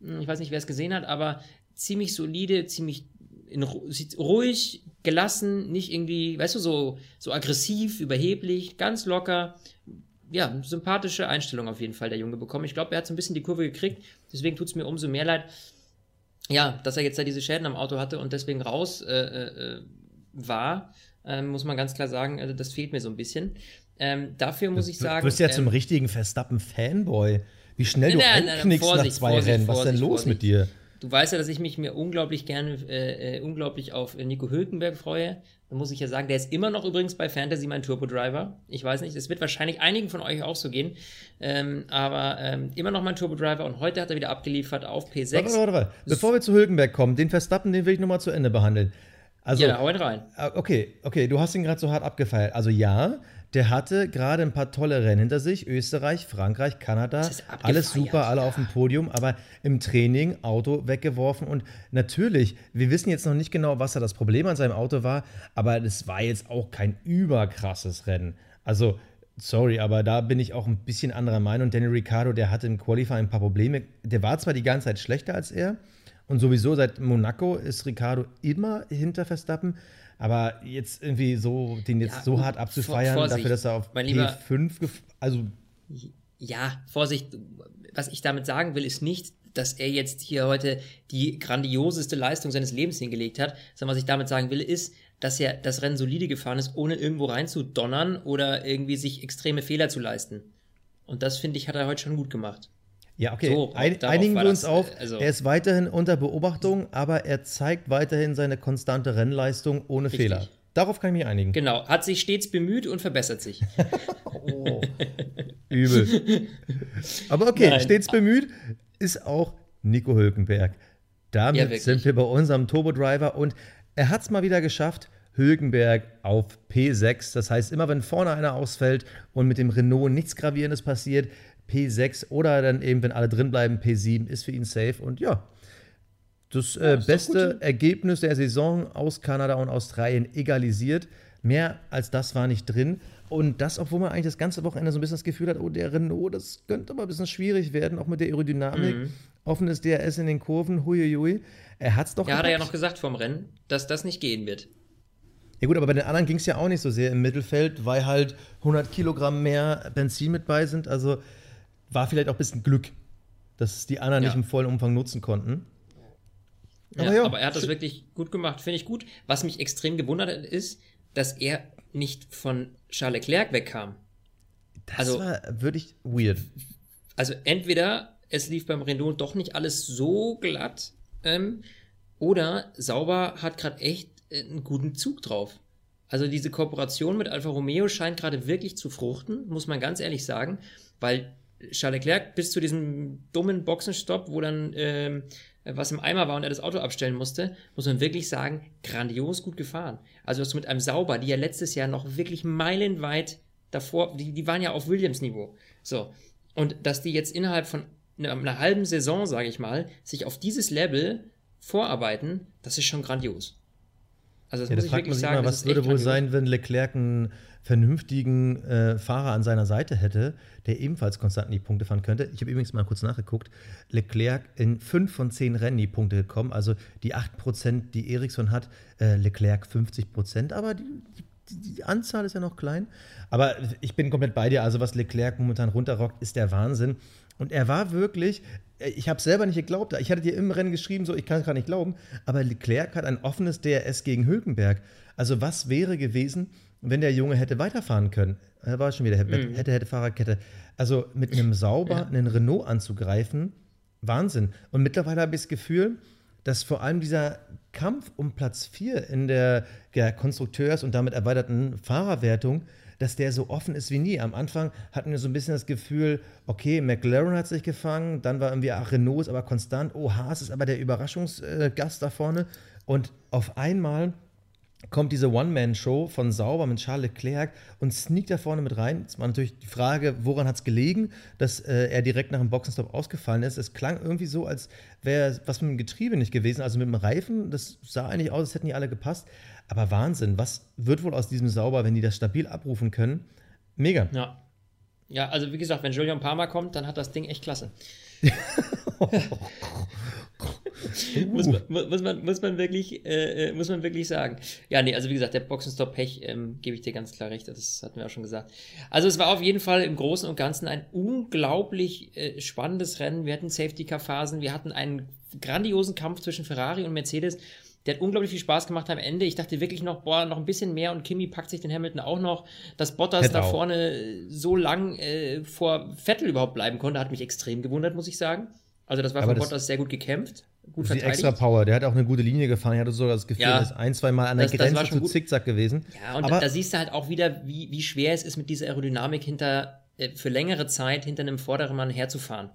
hm, ich weiß nicht, wer es gesehen hat, aber ziemlich solide, ziemlich in, ruhig, gelassen, nicht irgendwie, weißt du, so, so aggressiv, überheblich, ganz locker. Ja, sympathische Einstellung auf jeden Fall der Junge bekommen. Ich glaube, er hat so ein bisschen die Kurve gekriegt, deswegen tut es mir umso mehr leid, ja, dass er jetzt da diese Schäden am Auto hatte und deswegen raus äh, äh, war, äh, muss man ganz klar sagen, also das fehlt mir so ein bisschen. Ähm, dafür muss ich sagen. Du wirst ja zum ähm, richtigen Verstappen-Fanboy. Wie schnell du nein, einknickst nach zwei Vorsicht, Rennen. Was ist denn los Vorsicht. mit dir? Du weißt ja, dass ich mich mir unglaublich gerne, äh, äh, unglaublich auf Nico Hülkenberg freue. Da muss ich ja sagen, der ist immer noch übrigens bei Fantasy mein Turbo-Driver. Ich weiß nicht, es wird wahrscheinlich einigen von euch auch so gehen. Ähm, aber ähm, immer noch mein Turbo-Driver und heute hat er wieder abgeliefert auf P6. Warte, warte, warte. Bevor wir zu Hülkenberg kommen, den Verstappen, den will ich nochmal zu Ende behandeln. Also, ja, hau ihn rein. Ah, okay, okay, du hast ihn gerade so hart abgefeiert. Also ja, der hatte gerade ein paar tolle Rennen hinter sich. Österreich, Frankreich, Kanada. Alles super, alle ja. auf dem Podium. Aber im Training Auto weggeworfen. Und natürlich, wir wissen jetzt noch nicht genau, was da das Problem an seinem Auto war. Aber es war jetzt auch kein überkrasses Rennen. Also, sorry, aber da bin ich auch ein bisschen anderer Meinung. Danny Ricciardo, der hatte im Qualifying ein paar Probleme. Der war zwar die ganze Zeit schlechter als er. Und sowieso seit Monaco ist Ricciardo immer hinter Verstappen. Aber jetzt irgendwie so, den jetzt ja, so hart abzufeiern, Vorsicht, dafür, dass er auf P5, also. Ja, Vorsicht, was ich damit sagen will, ist nicht, dass er jetzt hier heute die grandioseste Leistung seines Lebens hingelegt hat, sondern was ich damit sagen will, ist, dass er das Rennen solide gefahren ist, ohne irgendwo reinzudonnern oder irgendwie sich extreme Fehler zu leisten. Und das, finde ich, hat er heute schon gut gemacht. Ja, okay. So, Ein, einigen wir uns das, auf. Also er ist weiterhin unter Beobachtung, aber er zeigt weiterhin seine konstante Rennleistung ohne richtig. Fehler. Darauf kann ich mich einigen. Genau, hat sich stets bemüht und verbessert sich. oh. Übel. Aber okay, Nein. stets bemüht ist auch Nico Hülkenberg. Damit ja, sind wir bei unserem Turbo Driver und er hat es mal wieder geschafft. Hülkenberg auf P6. Das heißt, immer wenn vorne einer ausfällt und mit dem Renault nichts Gravierendes passiert, P6 oder dann eben, wenn alle drin bleiben, P7 ist für ihn safe. Und ja, das äh, beste Ergebnis der Saison aus Kanada und Australien egalisiert. Mehr als das war nicht drin. Und das, obwohl man eigentlich das ganze Wochenende so ein bisschen das Gefühl hat, oh, der Renault, das könnte aber ein bisschen schwierig werden, auch mit der Aerodynamik. Mhm. Offenes DRS in den Kurven, huiuiui. Er hat es doch. Ja, hat er ja noch gesagt vom Rennen, dass das nicht gehen wird. Ja gut, aber bei den anderen ging es ja auch nicht so sehr im Mittelfeld, weil halt 100 Kilogramm mehr Benzin mit bei sind. Also war vielleicht auch ein bisschen Glück. dass die anderen Ja. nicht im vollen Umfang nutzen konnten. Aber ja, aber er hat das wirklich gut gemacht, finde ich gut. Was mich extrem gewundert hat, ist, dass er nicht von Charles Leclerc wegkam. Das also- war wirklich weird. Also entweder es lief beim Renault doch nicht alles so glatt, ähm, oder Sauber hat gerade echt äh, einen guten Zug drauf. Also diese Kooperation mit Alfa Romeo scheint gerade wirklich zu fruchten, muss man ganz ehrlich sagen, weil Charles Leclerc bis zu diesem dummen Boxenstopp, wo dann ähm, was im Eimer war und er das Auto abstellen musste, muss man wirklich sagen, grandios gut gefahren. Also dass du mit einem Sauber, die ja letztes Jahr noch wirklich meilenweit davor, die, die waren ja auf Williams-Niveau. So. Und dass die jetzt innerhalb von einer, einer halben Saison, sage ich mal, sich auf dieses Level vorarbeiten, das ist schon grandios. Also das Ja, muss da ich fragt man wirklich sich sagen. immer, das was würde wohl sein, wenn Leclerc einen vernünftigen äh, Fahrer an seiner Seite hätte, der ebenfalls konstant in die Punkte fahren könnte. Ich habe übrigens mal kurz nachgeguckt. Leclerc in fünf von zehn Rennen die Punkte gekommen, also die 8%, die Ericsson hat, äh, Leclerc 50%, aber die, die, die Anzahl ist ja noch klein. Aber ich bin komplett bei dir, also was Leclerc momentan runterrockt, ist der Wahnsinn. Und er war wirklich, ich habe selber nicht geglaubt, ich hatte dir im Rennen geschrieben, so ich kann es gar nicht glauben, aber Leclerc hat ein offenes DRS gegen Hülkenberg. Also was wäre gewesen, wenn der Junge hätte weiterfahren können? Er war schon wieder hätte, hätte, hätte Fahrerkette. Also mit einem Sauber einen Renault anzugreifen, Wahnsinn. Und mittlerweile habe ich das Gefühl, dass vor allem dieser Kampf um Platz 4 in der ja, Konstrukteurs- und damit erweiterten Fahrerwertung, dass der so offen ist wie nie. Am Anfang hatten wir so ein bisschen das Gefühl, okay, McLaren hat sich gefangen, dann war irgendwie, ach, Renault ist aber konstant, oh, Haas ist aber der Überraschungsgast da vorne. Und auf einmal kommt diese One-Man-Show von Sauber mit Charles Leclerc und sneakt da vorne mit rein. Es war natürlich die Frage, woran hat es gelegen, dass äh, er direkt nach dem Boxenstopp ausgefallen ist. Es klang irgendwie so, als wäre was mit dem Getriebe nicht gewesen, also mit dem Reifen. Das sah eigentlich aus, als hätten die alle gepasst. Aber Wahnsinn, was wird wohl aus diesem Sauber, wenn die das stabil abrufen können? Mega. Ja. Ja, also wie gesagt, wenn Julian Palmer kommt, dann hat das Ding echt klasse. muss, man, muss, man, muss, man wirklich, äh, äh, muss man wirklich sagen. Ja, nee, also wie gesagt, der Boxenstopp-Pech, ähm, gebe ich dir ganz klar recht, das hatten wir auch schon gesagt. Also es war auf jeden Fall im Großen und Ganzen ein unglaublich äh, spannendes Rennen. Wir hatten Safety-Car-Phasen, wir hatten einen grandiosen Kampf zwischen Ferrari und Mercedes. Der hat unglaublich viel Spaß gemacht am Ende. Ich dachte wirklich noch, boah, noch ein bisschen mehr und Kimi packt sich den Hamilton auch noch. Dass Bottas Hätte da auch. vorne so lang äh, vor Vettel überhaupt bleiben konnte, hat mich extrem gewundert, muss ich sagen. Also das war Aber von das- Bottas sehr gut gekämpft, gut Die extra Power, der hat auch eine gute Linie gefahren. Ich hatte sogar das Gefühl, Ja. ist ein, zwei Mal an der Das- das Grenze schon zu gut. Zickzack gewesen. Ja, und Aber da siehst du halt auch wieder, wie, wie schwer es ist, mit dieser Aerodynamik hinter, äh, für längere Zeit hinter einem vorderen Mann herzufahren.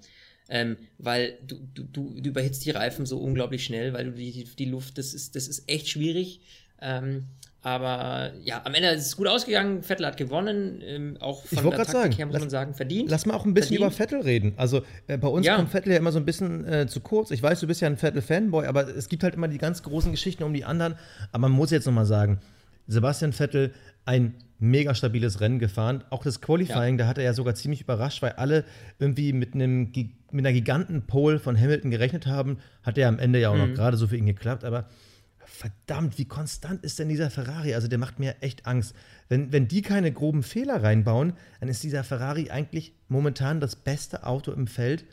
Ähm, weil du, du, du, du überhitzt die Reifen so unglaublich schnell, weil du die, die, Luft, das ist, das ist echt schwierig. Ähm, aber ja, am Ende ist es gut ausgegangen. Vettel hat gewonnen, ähm, auch Ich von wollte der Taktik sagen, her muss lass- man sagen, verdient. Lass mal auch ein bisschen Verdient. über Vettel reden. Also äh, bei uns Ja. kommt Vettel ja immer so ein bisschen äh, zu kurz. Ich weiß, du bist ja ein Vettel-Fanboy, aber es gibt halt immer die ganz großen Geschichten um die anderen. Aber man muss jetzt nochmal sagen, Sebastian Vettel ein mega stabiles Rennen gefahren. Auch das Qualifying, da hat er ja sogar ziemlich überrascht, weil alle irgendwie mit, einem, mit einer Giganten-Pole von Hamilton gerechnet haben. Hat er am Ende ja auch Mhm. noch gerade so für ihn geklappt, aber verdammt, wie konstant ist denn dieser Ferrari? Also der macht mir echt Angst. Wenn, wenn die keine groben Fehler reinbauen, dann ist dieser Ferrari eigentlich momentan das beste Auto im Feld.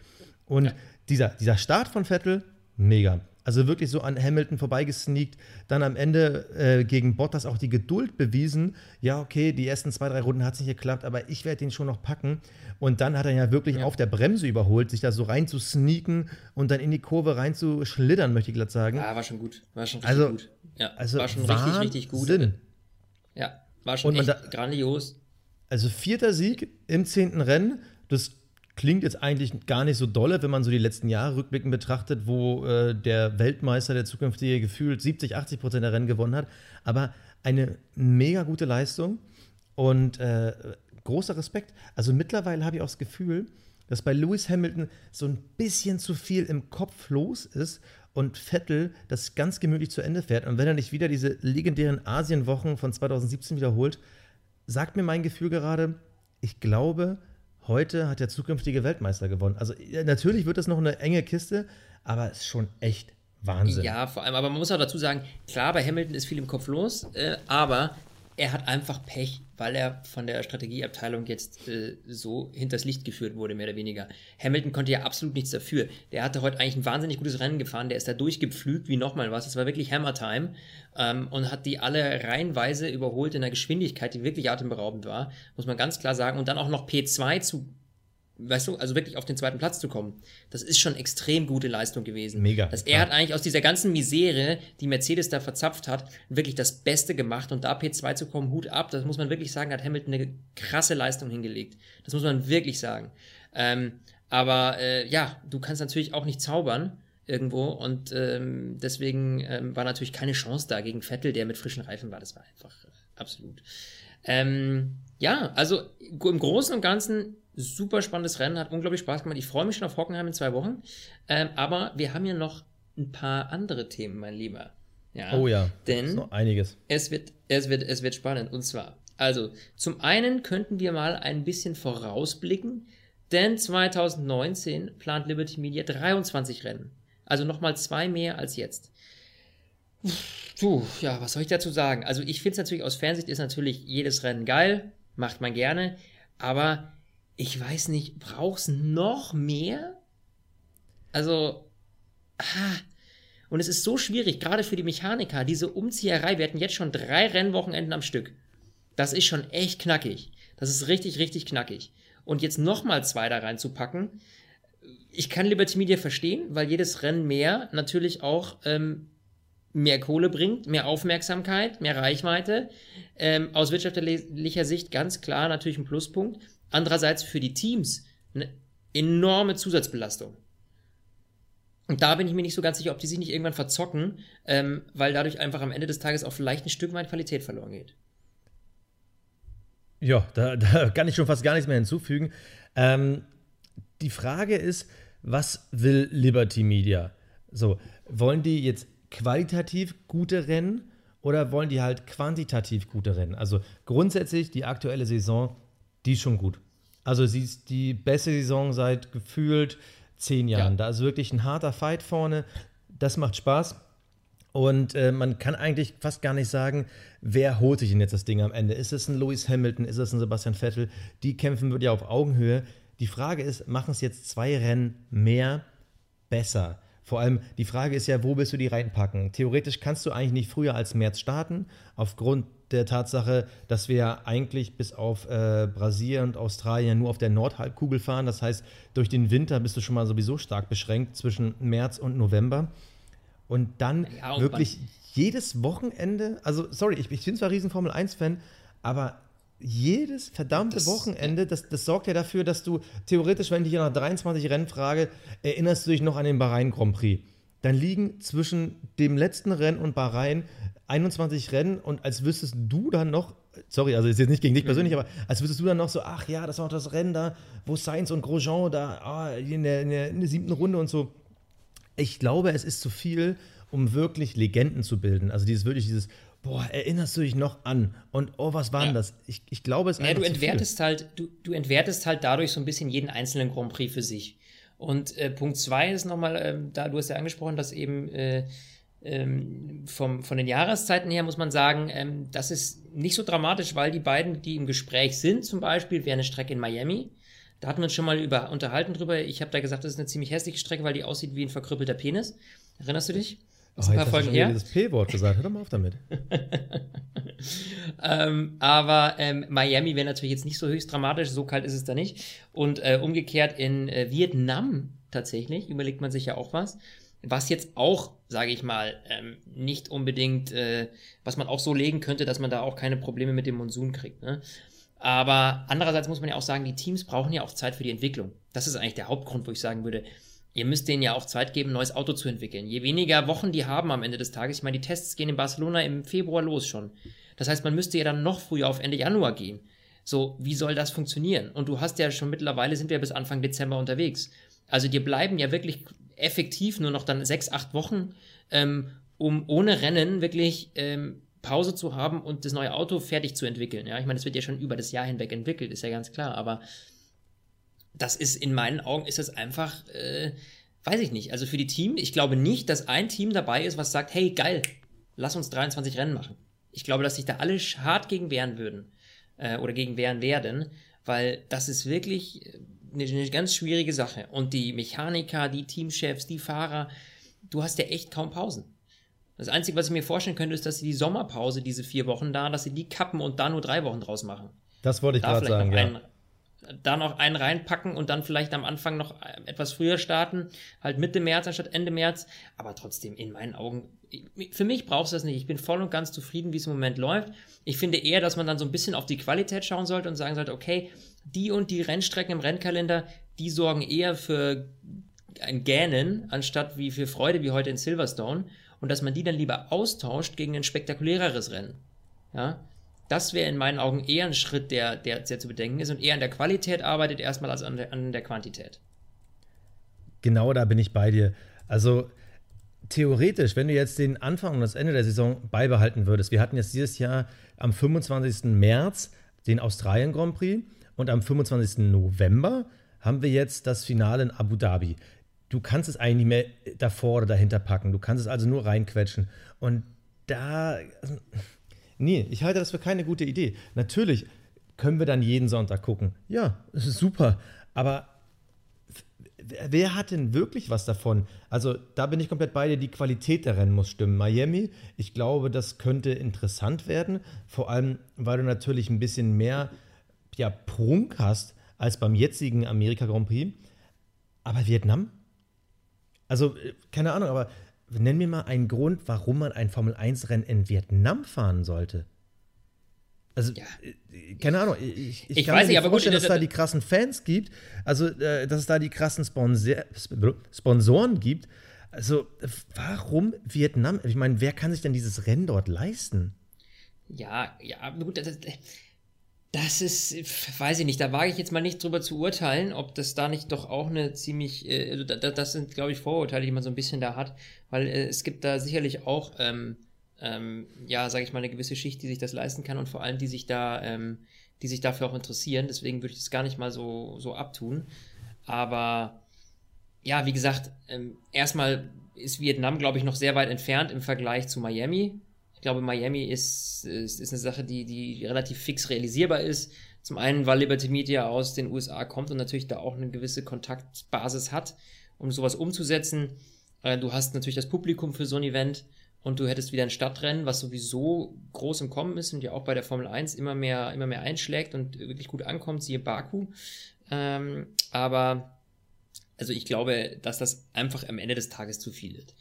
Und dieser, dieser Start von Vettel, mega. Also wirklich so an Hamilton vorbeigesneakt, dann am Ende äh, gegen Bottas auch die Geduld bewiesen. Ja, okay, die ersten zwei, drei Runden hat es nicht geklappt, aber ich werde den schon noch packen. Und dann hat er ja wirklich auf der Bremse überholt, sich da so rein zu sneaken und dann in die Kurve rein zu schlittern, möchte ich glatt sagen. Ja, war schon gut. War schon richtig Also- gut. Ja, Also war schon richtig, richtig gut. Wahnsinn. Ja, war schon Und echt da- grandios. Also vierter Sieg im zehnten Rennen, das klingt jetzt eigentlich gar nicht so dolle, wenn man so die letzten Jahre rückblickend betrachtet, wo äh, der Weltmeister, der zukünftige, gefühlt 70, 80 Prozent der Rennen gewonnen hat. Aber eine mega gute Leistung und äh, großer Respekt. Also mittlerweile habe ich auch das Gefühl, dass bei Lewis Hamilton so ein bisschen zu viel im Kopf los ist und Vettel das ganz gemütlich zu Ende fährt. Und wenn er nicht wieder diese legendären Asienwochen von 2017 wiederholt, sagt mir mein Gefühl gerade, ich glaube, heute hat der zukünftige Weltmeister gewonnen. Also ja, natürlich wird das noch eine enge Kiste, aber es ist schon echt Wahnsinn. Ja, vor allem, aber man muss auch dazu sagen, klar, bei Hamilton ist viel im Kopf los, äh, aber er hat einfach Pech, weil er von der Strategieabteilung jetzt äh, so hinters Licht geführt wurde, mehr oder weniger. Hamilton konnte ja absolut nichts dafür. Der hatte heute eigentlich ein wahnsinnig gutes Rennen gefahren, der ist da durchgepflügt wie nochmal was. Es war wirklich Hammer-Time ähm, und hat die alle reihenweise überholt in einer Geschwindigkeit, die wirklich atemberaubend war, muss man ganz klar sagen. Und dann auch noch P2 zu weißt du, also wirklich auf den zweiten Platz zu kommen, das ist schon extrem gute Leistung gewesen. Mega. Dass er hat eigentlich aus dieser ganzen Misere, die Mercedes da verzapft hat, wirklich das Beste gemacht und da P2 zu kommen, Hut ab, das muss man wirklich sagen, hat Hamilton eine krasse Leistung hingelegt. Das muss man wirklich sagen. Ähm, aber äh, ja, du kannst natürlich auch nicht zaubern irgendwo und ähm, deswegen ähm, war natürlich keine Chance da gegen Vettel, der mit frischen Reifen war. Das war einfach äh, absolut. Ähm, ja, also im Großen und Ganzen super spannendes Rennen, hat unglaublich Spaß gemacht. Ich freue mich schon auf Hockenheim in zwei Wochen. Ähm, aber wir haben ja noch ein paar andere Themen, mein Lieber. Ja, oh ja, denn einiges. Es wird, es, wird, es wird spannend. Und zwar, also zum einen könnten wir mal ein bisschen vorausblicken, denn 2019 plant Liberty Media 23 Rennen. Also nochmal zwei mehr als jetzt. Puh, ja, was soll ich dazu sagen? Also ich finde es natürlich aus Fernsicht ist natürlich jedes Rennen geil, macht man gerne, aber ich weiß nicht, brauchst noch mehr? Also, ah, und es ist so schwierig, gerade für die Mechaniker, diese Umzieherei. Wir hatten jetzt schon drei Rennwochenenden am Stück. Das ist schon echt knackig. Das ist richtig, richtig knackig. Und jetzt nochmal zwei da reinzupacken, ich kann Liberty Media verstehen, weil jedes Rennen mehr natürlich auch ähm, mehr Kohle bringt, mehr Aufmerksamkeit, mehr Reichweite. Ähm, aus wirtschaftlicher Sicht ganz klar natürlich ein Pluspunkt. Andererseits für die Teams eine enorme Zusatzbelastung. Und da bin ich mir nicht so ganz sicher, ob die sich nicht irgendwann verzocken, ähm, weil dadurch einfach am Ende des Tages auch vielleicht ein Stück weit Qualität verloren geht. Ja, da, da kann ich schon fast gar nichts mehr hinzufügen. Ähm, die Frage ist, was will Liberty Media? So, wollen die jetzt qualitativ gute Rennen oder wollen die halt quantitativ gute Rennen? Also grundsätzlich die aktuelle Saison die ist schon gut. Also sie ist die beste Saison seit gefühlt zehn Jahren. Ja. Da ist wirklich ein harter Fight vorne. Das macht Spaß. Und äh, man kann eigentlich fast gar nicht sagen, wer holt sich denn jetzt das Ding am Ende? Ist es ein Lewis Hamilton? Ist es ein Sebastian Vettel? Die kämpfen wird ja auf Augenhöhe. Die Frage ist, machen es jetzt zwei Rennen mehr besser? Vor allem die Frage ist ja, wo willst du die reinpacken? Theoretisch kannst du eigentlich nicht früher als März starten, aufgrund der Tatsache, dass wir eigentlich bis auf äh, Brasilien und Australien nur auf der Nordhalbkugel fahren. Das heißt, durch den Winter bist du schon mal sowieso stark beschränkt zwischen März und November. Und dann ja, wirklich jedes Wochenende, also sorry, ich, ich bin zwar riesen Formel 1-Fan, aber jedes verdammte das, Wochenende, das, das sorgt ja dafür, dass du theoretisch, wenn ich dich nach 23 Rennen frage, erinnerst du dich noch an den Bahrain Grand Prix. Dann liegen zwischen dem letzten Rennen und Bahrain 21 Rennen und als wüsstest du dann noch, sorry, also ist jetzt nicht gegen dich mhm. persönlich, aber als wüsstest du dann noch so, ach ja, das war auch das Rennen da, wo Sainz und Grosjean da ah, in, der, in, der, in der siebten Runde und so. Ich glaube, es ist zu viel, um wirklich Legenden zu bilden. Also dieses wirklich dieses, boah, erinnerst du dich noch an? Und oh, was war denn das? Ich, ich glaube, es ist ja, du entwertest halt, du, du entwertest halt dadurch so ein bisschen jeden einzelnen Grand Prix für sich. Und äh, Punkt zwei ist nochmal, äh, da du hast ja angesprochen, dass eben äh, ähm, vom, von den Jahreszeiten her muss man sagen, ähm, das ist nicht so dramatisch, weil die beiden, die im Gespräch sind, zum Beispiel, wäre eine Strecke in Miami. Da hatten wir uns schon mal über unterhalten drüber. Ich habe da gesagt, das ist eine ziemlich hässliche Strecke, weil die aussieht wie ein verkrüppelter Penis. Erinnerst du dich? Das oh, ein paar Folgen her. das P-Wort gesagt. Hör doch mal auf damit. ähm, aber ähm, Miami wäre natürlich jetzt nicht so höchst dramatisch. So kalt ist es da nicht. Und äh, umgekehrt in äh, Vietnam tatsächlich überlegt man sich ja auch was was jetzt auch, sage ich mal, ähm, nicht unbedingt, äh, was man auch so legen könnte, dass man da auch keine Probleme mit dem Monsun kriegt. Ne? Aber andererseits muss man ja auch sagen, die Teams brauchen ja auch Zeit für die Entwicklung. Das ist eigentlich der Hauptgrund, wo ich sagen würde, ihr müsst denen ja auch Zeit geben, ein neues Auto zu entwickeln. Je weniger Wochen die haben am Ende des Tages, ich meine, die Tests gehen in Barcelona im Februar los schon. Das heißt, man müsste ja dann noch früher auf Ende Januar gehen. So, wie soll das funktionieren? Und du hast ja schon mittlerweile sind wir bis Anfang Dezember unterwegs. Also dir bleiben ja wirklich effektiv nur noch dann sechs, acht Wochen, ähm, um ohne Rennen wirklich ähm, Pause zu haben und das neue Auto fertig zu entwickeln. Ja, ich meine, es wird ja schon über das Jahr hinweg entwickelt, ist ja ganz klar, aber das ist in meinen Augen ist das einfach, äh, weiß ich nicht. Also für die Team, ich glaube nicht, dass ein Team dabei ist, was sagt, hey, geil, lass uns 23 Rennen machen. ich glaube, dass sich da alle hart gegen wehren würden äh, oder gegen wehren werden, weil das ist wirklich eine, eine ganz schwierige Sache. Und die Mechaniker, die Teamchefs, die Fahrer, du hast ja echt kaum Pausen. Das Einzige, was ich mir vorstellen könnte, ist, dass sie die Sommerpause, diese vier Wochen da, dass sie die kappen und da nur drei Wochen draus machen. Das wollte ich gerade sagen, ja. Einen, da noch einen reinpacken und dann vielleicht am Anfang noch etwas früher starten, halt Mitte März anstatt Ende März. Aber trotzdem, in meinen Augen, für mich brauchst du das nicht. Ich bin voll und ganz zufrieden, wie es im Moment läuft. Ich finde eher, dass man dann so ein bisschen auf die Qualität schauen sollte und sagen sollte, okay, die und die Rennstrecken im Rennkalender, die sorgen eher für ein Gähnen, anstatt wie für Freude wie heute in Silverstone. Und dass man die dann lieber austauscht gegen ein spektakuläreres Rennen. Ja, das wäre in meinen Augen eher ein Schritt, der, der sehr zu bedenken ist und eher an der Qualität arbeitet erstmal als an der, an der Quantität. Genau da bin ich bei dir. Also theoretisch, wenn du jetzt den Anfang und das Ende der Saison beibehalten würdest, wir hatten jetzt dieses Jahr am 25. März den Australien Grand Prix und am 25. November haben wir jetzt das Finale in Abu Dhabi. Du kannst es eigentlich nicht mehr davor oder dahinter packen. Du kannst es also nur reinquetschen. Und da, also, Nee, ich halte das für keine gute Idee. Natürlich können wir dann jeden Sonntag gucken. Ja, super. Aber wer hat denn wirklich was davon? Also da bin ich komplett bei dir, die Qualität der Rennen muss stimmen. Miami, ich glaube, das könnte interessant werden, vor allem, weil du natürlich ein bisschen mehr ja, Prunk hast als beim jetzigen Amerika Grand Prix. Aber Vietnam? Also, äh, keine Ahnung, aber nenn mir mal einen Grund, warum man ein Formel-1-Rennen in Vietnam fahren sollte. Also, ja. Äh, keine Ahnung, ich, ich, ich kann weiß mir nicht, vorstellen, gut, dass es da die krassen Fans gibt, also, äh, dass es da die krassen Sponsor Sponsoren gibt. Also, warum Vietnam? Ich meine, wer kann sich denn dieses Rennen dort leisten? Ja, ja, gut, das, das ist, weiß ich nicht, da wage ich jetzt mal nicht drüber zu urteilen, ob das da nicht doch auch eine ziemlich, äh, also das sind, glaube ich, Vorurteile, die man so ein bisschen da hat, weil äh, es gibt da sicherlich auch, ähm, ähm, ja, sage ich mal, eine gewisse Schicht, die sich das leisten kann und vor allem, die sich da, ähm, die sich dafür auch interessieren. Deswegen würde ich das gar nicht mal so, so abtun. Aber ja, wie gesagt, ähm, erstmal ist Vietnam, glaube ich, noch sehr weit entfernt im Vergleich zu Miami. Ich glaube, Miami ist, ist, ist eine Sache, die, die relativ fix realisierbar ist. Zum einen, weil Liberty Media aus den USA kommt und natürlich da auch eine gewisse Kontaktbasis hat, um sowas umzusetzen. Äh, du hast natürlich das Publikum für so ein Event und du hättest wieder ein Stadtrennen, was sowieso groß im Kommen ist und ja auch bei der Formel 1 immer mehr, immer mehr einschlägt und wirklich gut ankommt, siehe Baku. Ähm, aber also ich glaube, dass das einfach am Ende des Tages zu viel ist.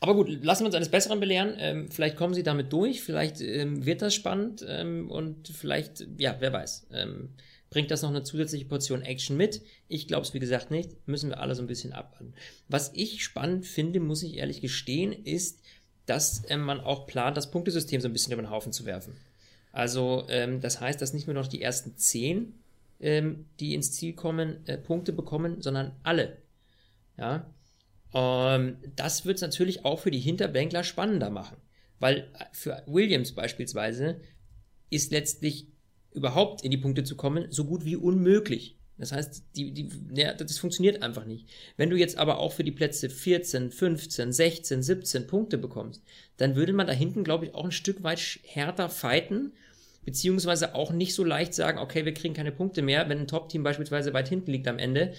Aber gut, lassen wir uns eines Besseren belehren. Ähm, vielleicht kommen sie damit durch, vielleicht ähm, wird das spannend ähm, und vielleicht, ja, wer weiß, ähm, bringt das noch eine zusätzliche Portion Action mit. Ich glaube es, wie gesagt, nicht. Müssen wir alle so ein bisschen abwarten. Was ich spannend finde, muss ich ehrlich gestehen, ist, dass ähm, man auch plant, das Punktesystem so ein bisschen über den Haufen zu werfen. Also, ähm, das heißt, dass nicht nur noch die ersten zehn, die ins Ziel kommen, äh, Punkte bekommen, sondern alle. Ja, ähm, das wird es natürlich auch für die Hinterbänkler spannender machen. Weil für Williams beispielsweise ist letztlich überhaupt in die Punkte zu kommen so gut wie unmöglich. Das heißt, die, die, ja, das funktioniert einfach nicht. Wenn du jetzt aber auch für die Plätze 14, 15, 16, 17 Punkte bekommst, dann würde man da hinten, glaube ich, auch ein Stück weit härter fighten, beziehungsweise auch nicht so leicht sagen, okay, wir kriegen keine Punkte mehr, wenn ein Top-Team beispielsweise weit hinten liegt am Ende,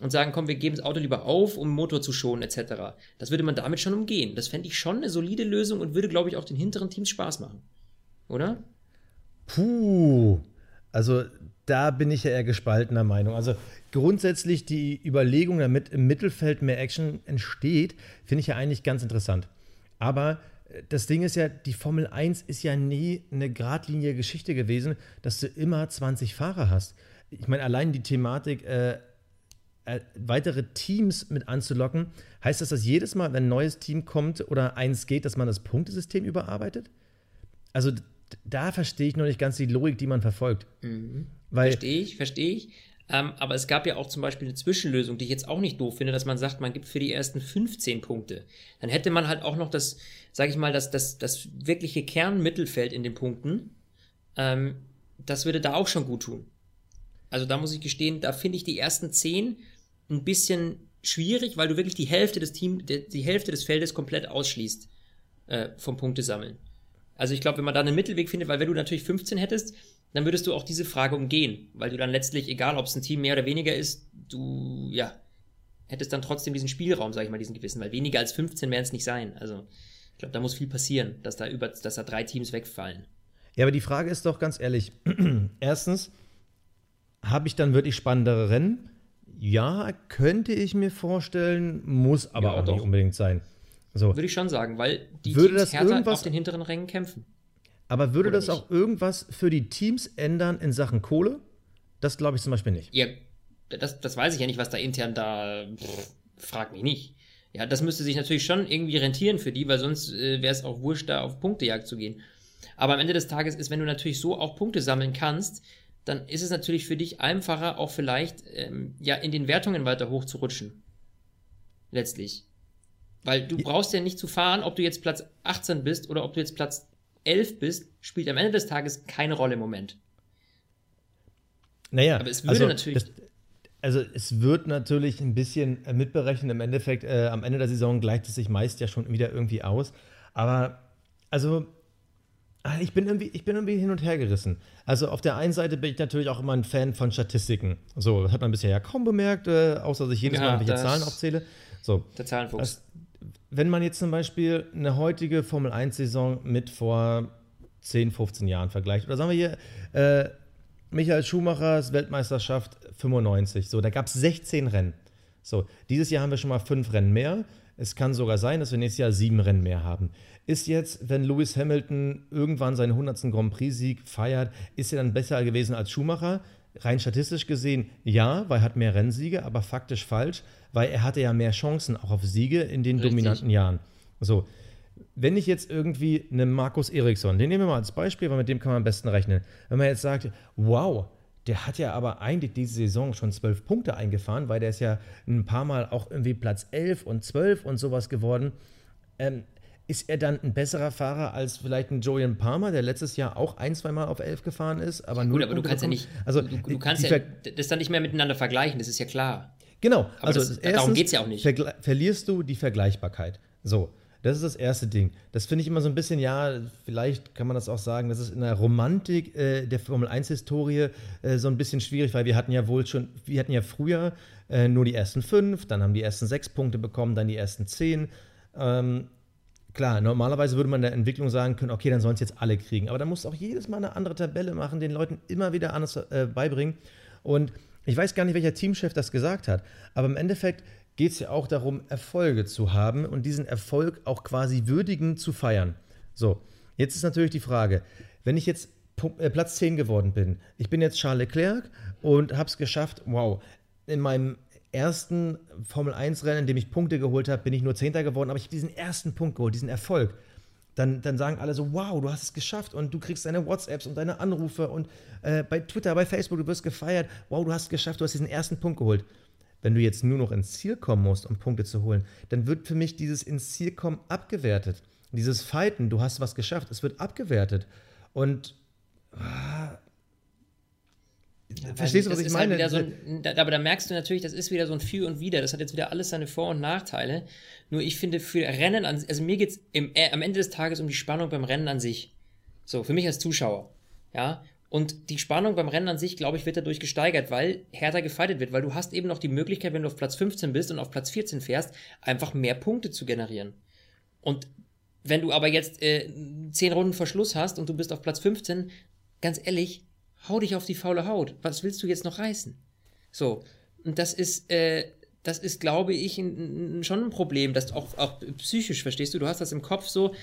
und sagen, komm, wir geben das Auto lieber auf, um Motor zu schonen, etc. Das würde man damit schon umgehen. Das fände ich schon eine solide Lösung und würde, glaube ich, auch den hinteren Teams Spaß machen. Oder? Puh. Also da bin ich ja eher gespaltener Meinung. Also grundsätzlich die Überlegung, damit im Mittelfeld mehr Action entsteht, finde ich ja eigentlich ganz interessant. Aber äh, das Ding ist ja, die Formel 1 ist ja nie eine geradlinige Geschichte gewesen, dass du immer 20 Fahrer hast. Ich meine, allein die Thematik, äh, äh, weitere Teams mit anzulocken, heißt das, dass jedes Mal, wenn ein neues Team kommt oder eins geht, dass man das Punktesystem überarbeitet? Also da verstehe ich noch nicht ganz die Logik, die man verfolgt. Mhm. verstehe ich, verstehe ich. Ähm, aber es gab ja auch zum Beispiel eine Zwischenlösung, die ich jetzt auch nicht doof finde, dass man sagt, man gibt für die ersten 15 Punkte. Dann hätte man halt auch noch das, sage ich mal, das, das, das wirkliche Kernmittelfeld in den Punkten. Ähm, das würde da auch schon gut tun. Also da muss ich gestehen, da finde ich die ersten 10 ein bisschen schwierig, weil du wirklich die Hälfte des Team, die, Hälfte des Feldes komplett ausschließt äh, vom Punktesammeln. Also ich glaube, wenn man da einen Mittelweg findet, weil wenn du natürlich 15 hättest, dann würdest du auch diese Frage umgehen, weil du dann letztlich, egal ob es ein Team mehr oder weniger ist, du, ja, hättest dann trotzdem diesen Spielraum, sag ich mal, diesen gewissen, weil weniger als 15 werden es nicht sein. Also ich glaube, da muss viel passieren, dass da über, dass da drei Teams wegfallen. Ja, aber die Frage ist doch ganz ehrlich: Erstens, habe ich dann wirklich spannendere Rennen? Ja, könnte ich mir vorstellen, muss aber ja, auch doch. nicht unbedingt sein. So. Würde ich schon sagen, weil die würde Teams das härter irgendwas, auf den hinteren Rängen kämpfen. Aber würde Oder das nicht? auch irgendwas für die Teams ändern in Sachen Kohle? Das glaube ich zum Beispiel nicht. Ja, das, das weiß ich ja nicht, was da intern da. Pff, frag mich nicht. Ja, das müsste sich natürlich schon irgendwie rentieren für die, weil sonst äh, wäre es auch wurscht, da auf Punktejagd zu gehen. Aber am Ende des Tages ist, wenn du natürlich so auch Punkte sammeln kannst, dann ist es natürlich für dich einfacher, auch vielleicht ähm, ja in den Wertungen weiter hochzurutschen. Letztlich. Weil du brauchst ja nicht zu fahren, ob du jetzt Platz 18 bist oder ob du jetzt Platz 11 bist, spielt am Ende des Tages keine Rolle im Moment. Naja, aber es würde also natürlich. Das, also es wird natürlich ein bisschen mitberechnet. Im Endeffekt, äh, am Ende der Saison gleicht es sich meist ja schon wieder irgendwie aus. Aber also ich bin, irgendwie, ich bin irgendwie hin und her gerissen. Also auf der einen Seite bin ich natürlich auch immer ein Fan von Statistiken. So, das hat man bisher ja kaum bemerkt, äh, außer dass ich jedes ja, Mal irgendwelche Zahlen aufzähle. So, der Zahlenfuchs. Das, wenn man jetzt zum Beispiel eine heutige Formel 1-Saison mit vor 10, 15 Jahren vergleicht, oder sagen wir hier, äh, Michael Schumachers Weltmeisterschaft 95, so, da gab es 16 Rennen. So, dieses Jahr haben wir schon mal fünf Rennen mehr. Es kann sogar sein, dass wir nächstes Jahr sieben Rennen mehr haben. Ist jetzt, wenn Lewis Hamilton irgendwann seinen 100. Grand Prix-Sieg feiert, ist er dann besser gewesen als Schumacher? Rein statistisch gesehen ja, weil er hat mehr Rennsiege, aber faktisch falsch, weil er hatte ja mehr Chancen auch auf Siege in den Richtig. dominanten Jahren. So, wenn ich jetzt irgendwie einen Markus Eriksson, den nehmen wir mal als Beispiel, weil mit dem kann man am besten rechnen. Wenn man jetzt sagt, wow, der hat ja aber eigentlich diese Saison schon zwölf Punkte eingefahren, weil der ist ja ein paar Mal auch irgendwie Platz 11 und 12 und sowas geworden. Ähm, ist er dann ein besserer Fahrer als vielleicht ein Julian Palmer, der letztes Jahr auch ein, zwei Mal auf 11 gefahren ist? Aber nur Gut, aber du kannst bekommen? ja nicht, also, du, du kannst ja das dann nicht mehr miteinander vergleichen, das ist ja klar. Genau, aber also das, erstens, darum geht es ja auch nicht. Verlierst du die Vergleichbarkeit. So, das ist das erste Ding. Das finde ich immer so ein bisschen, ja, vielleicht kann man das auch sagen, das ist in der Romantik äh, der Formel 1-Historie äh, so ein bisschen schwierig, weil wir hatten ja wohl schon, wir hatten ja früher äh, nur die ersten fünf, dann haben die ersten sechs Punkte bekommen, dann die ersten zehn. Ähm, Klar, normalerweise würde man der Entwicklung sagen können, okay, dann sollen es jetzt alle kriegen. Aber dann musst du auch jedes Mal eine andere Tabelle machen, den Leuten immer wieder anders äh, beibringen. Und ich weiß gar nicht, welcher Teamchef das gesagt hat, aber im Endeffekt geht es ja auch darum, Erfolge zu haben und diesen Erfolg auch quasi würdigen zu feiern. So, jetzt ist natürlich die Frage, wenn ich jetzt äh, Platz 10 geworden bin, ich bin jetzt Charles Leclerc und habe es geschafft, wow, in meinem ersten Formel 1-Rennen, in dem ich Punkte geholt habe, bin ich nur Zehnter geworden, aber ich habe diesen ersten Punkt geholt, diesen Erfolg. Dann, dann sagen alle so, wow, du hast es geschafft und du kriegst deine WhatsApps und deine Anrufe und äh, bei Twitter, bei Facebook, du wirst gefeiert, wow, du hast es geschafft, du hast diesen ersten Punkt geholt. Wenn du jetzt nur noch ins Ziel kommen musst, um Punkte zu holen, dann wird für mich dieses ins Ziel kommen abgewertet. Dieses Fighten, du hast was geschafft, es wird abgewertet. Und ah, ja, Verstehst du, was ich halt meine? Halt so ein, da, aber da merkst du natürlich, das ist wieder so ein Für und Wider. Das hat jetzt wieder alles seine Vor- und Nachteile. Nur ich finde, für Rennen, an, also mir geht es äh, am Ende des Tages um die Spannung beim Rennen an sich. So, für mich als Zuschauer. Ja, und die Spannung beim Rennen an sich, glaube ich, wird dadurch gesteigert, weil härter gefeitet wird, weil du hast eben noch die Möglichkeit, wenn du auf Platz 15 bist und auf Platz 14 fährst, einfach mehr Punkte zu generieren. Und wenn du aber jetzt äh, 10 Runden Verschluss hast und du bist auf Platz 15, ganz ehrlich, hau dich auf die faule Haut. Was willst du jetzt noch reißen? So. Und das ist, äh, das ist, glaube ich, ein, ein, schon ein Problem, das auch, auch psychisch, verstehst du? Du hast das im Kopf so,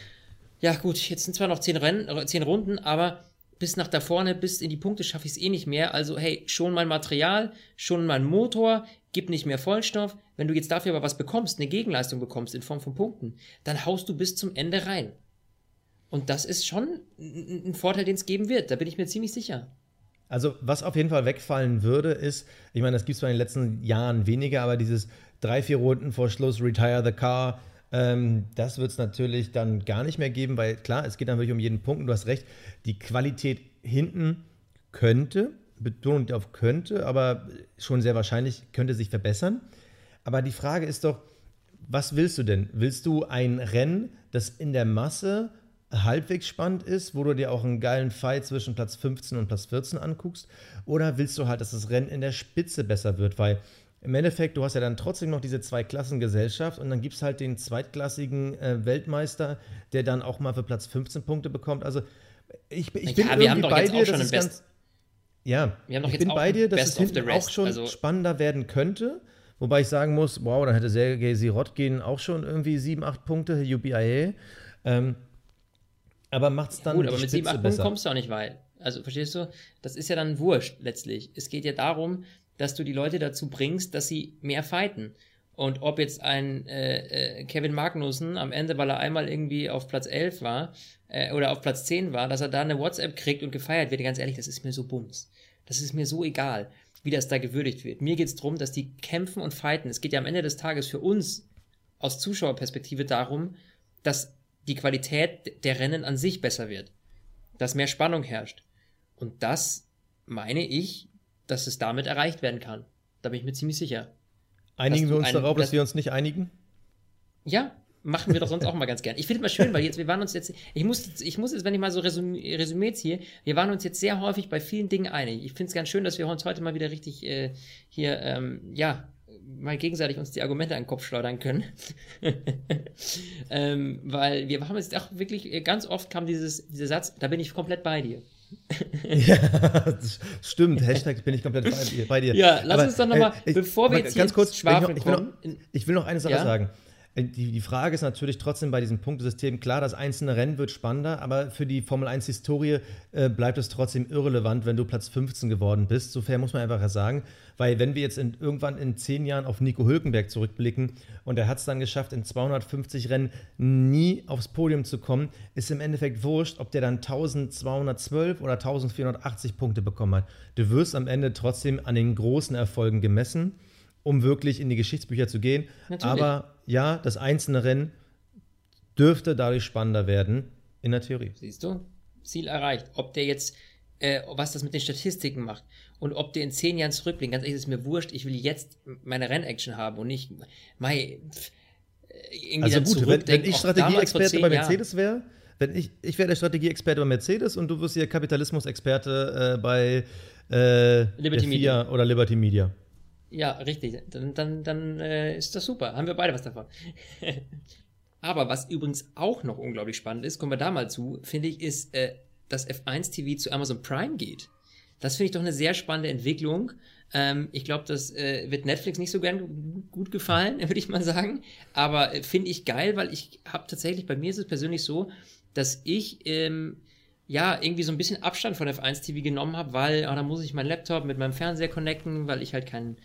ja gut, jetzt sind zwar noch zehn, Rennen, äh, zehn Runden, aber bis nach da vorne, bis in die Punkte schaffe ich es eh nicht mehr. Also hey, schon mein Material, schon mein Motor, gib nicht mehr Vollstoff. Wenn du jetzt dafür aber was bekommst, eine Gegenleistung bekommst in Form von Punkten, dann haust du bis zum Ende rein. Und das ist schon ein Vorteil, den es geben wird. Da bin ich mir ziemlich sicher. Also, was auf jeden Fall wegfallen würde, ist, ich meine, das gibt es in den letzten Jahren weniger, aber dieses drei, vier Runden vor Schluss, Retire the Car, ähm, das wird es natürlich dann gar nicht mehr geben, weil klar, es geht dann wirklich um jeden Punkt und du hast recht, die Qualität hinten könnte, Betonung auf könnte, aber schon sehr wahrscheinlich könnte sich verbessern. Aber die Frage ist doch, was willst du denn? Willst du ein Rennen, das in der Masse halbwegs spannend ist, wo du dir auch einen geilen Fight zwischen Platz 15 und Platz 14 anguckst? Oder willst du halt, dass das Rennen in der Spitze besser wird? Weil im Endeffekt, du hast ja dann trotzdem noch diese Zwei-Klassen-Gesellschaft und dann gibt es halt den zweitklassigen äh, Weltmeister, der dann auch mal für Platz 15 Punkte bekommt. Also ich, ich bin ja, irgendwie bei dir, dass es ganz. Ja, ich bin bei dir, dass es hinten auch schon also spannender werden könnte. Wobei ich sagen muss, wow, dann hätte Sergei Sirotkin auch schon irgendwie 7, 8 Punkte, UBIA. Ähm, aber macht es dann Gut, aber mit 7, 8 Punkten kommst du auch nicht weit. Also verstehst du? Das ist ja dann wurscht letztlich. Es geht ja darum, dass du die Leute dazu bringst, dass sie mehr fighten. Und ob jetzt ein äh, äh, Kevin Magnussen am Ende, weil er einmal irgendwie auf Platz 11 war äh, oder auf Platz 10 war, dass er da eine WhatsApp kriegt und gefeiert wird, ganz ehrlich, das ist mir so bums. Das ist mir so egal, wie das da gewürdigt wird. Mir geht es darum, dass die kämpfen und fighten. Es geht ja am Ende des Tages für uns aus Zuschauerperspektive darum, dass die Qualität der Rennen an sich besser wird. Dass mehr Spannung herrscht. Und das meine ich, dass es damit erreicht werden kann. Da bin ich mir ziemlich sicher. Einigen wir uns darauf, dass wir uns nicht einigen? Ja, machen wir doch sonst auch mal ganz gern. Ich finde es mal schön, weil jetzt, wir waren uns jetzt, ich muss, ich muss jetzt, wenn ich mal so Resümee, Resümee ziehe, wir waren uns jetzt sehr häufig bei vielen Dingen einig. Ich finde es ganz schön, dass wir uns heute mal wieder richtig äh, hier, ähm, ja, mal gegenseitig uns die Argumente an den Kopf schleudern können. ähm, weil wir haben jetzt auch wirklich, äh, ganz oft kam dieses, dieser Satz, da bin ich komplett bei dir. ja, das stimmt. Hashtag bin ich komplett bei dir. Ja, lass Aber, uns doch nochmal, äh, bevor wir jetzt ganz kurz, ich, noch, ich, will noch, ich will noch eine Sache ja? sagen. Äh, die, die Frage ist natürlich trotzdem bei diesem Punktesystem, klar, das einzelne Rennen wird spannender, aber für die Formel 1-Historie äh, bleibt es trotzdem irrelevant, wenn du Platz 15 geworden bist. So fair muss man einfach sagen. Weil wenn wir jetzt in, irgendwann in zehn Jahren auf Nico Hülkenberg zurückblicken und er hat es dann geschafft, in 250 Rennen nie aufs Podium zu kommen, ist im Endeffekt wurscht, ob der dann 1212 oder 1480 Punkte bekommen hat. Du wirst am Ende trotzdem an den großen Erfolgen gemessen um wirklich in die Geschichtsbücher zu gehen. Natürlich. Aber ja, das einzelne Rennen dürfte dadurch spannender werden in der Theorie. Siehst du? Ziel erreicht. Ob der jetzt, äh, was das mit den Statistiken macht und ob der in zehn Jahren zurückblickt, ganz ehrlich, ist mir wurscht. Ich will jetzt meine Rennaction haben und nicht, mei, irgendwie also gut, wenn, wenn ich Strategieexperte bei Mercedes wäre, wenn ich, ich wäre der Strategieexperte bei Mercedes und du wirst hier Kapitalismusexperte äh, bei äh, Liberty Media oder Liberty Media. Ja, richtig. Dann, dann, dann äh, ist das super. Haben wir beide was davon. Aber was übrigens auch noch unglaublich spannend ist, kommen wir da mal zu, finde ich, ist, äh, dass F1 TV zu Amazon Prime geht. Das finde ich doch eine sehr spannende Entwicklung. Ähm, ich glaube, das äh, wird Netflix nicht so gern gut gefallen, würde ich mal sagen. Aber äh, finde ich geil, weil ich habe tatsächlich, bei mir ist es persönlich so, dass ich ähm, ja, irgendwie so ein bisschen Abstand von F1 TV genommen habe, weil oh, da muss ich meinen Laptop mit meinem Fernseher connecten, weil ich halt keinen,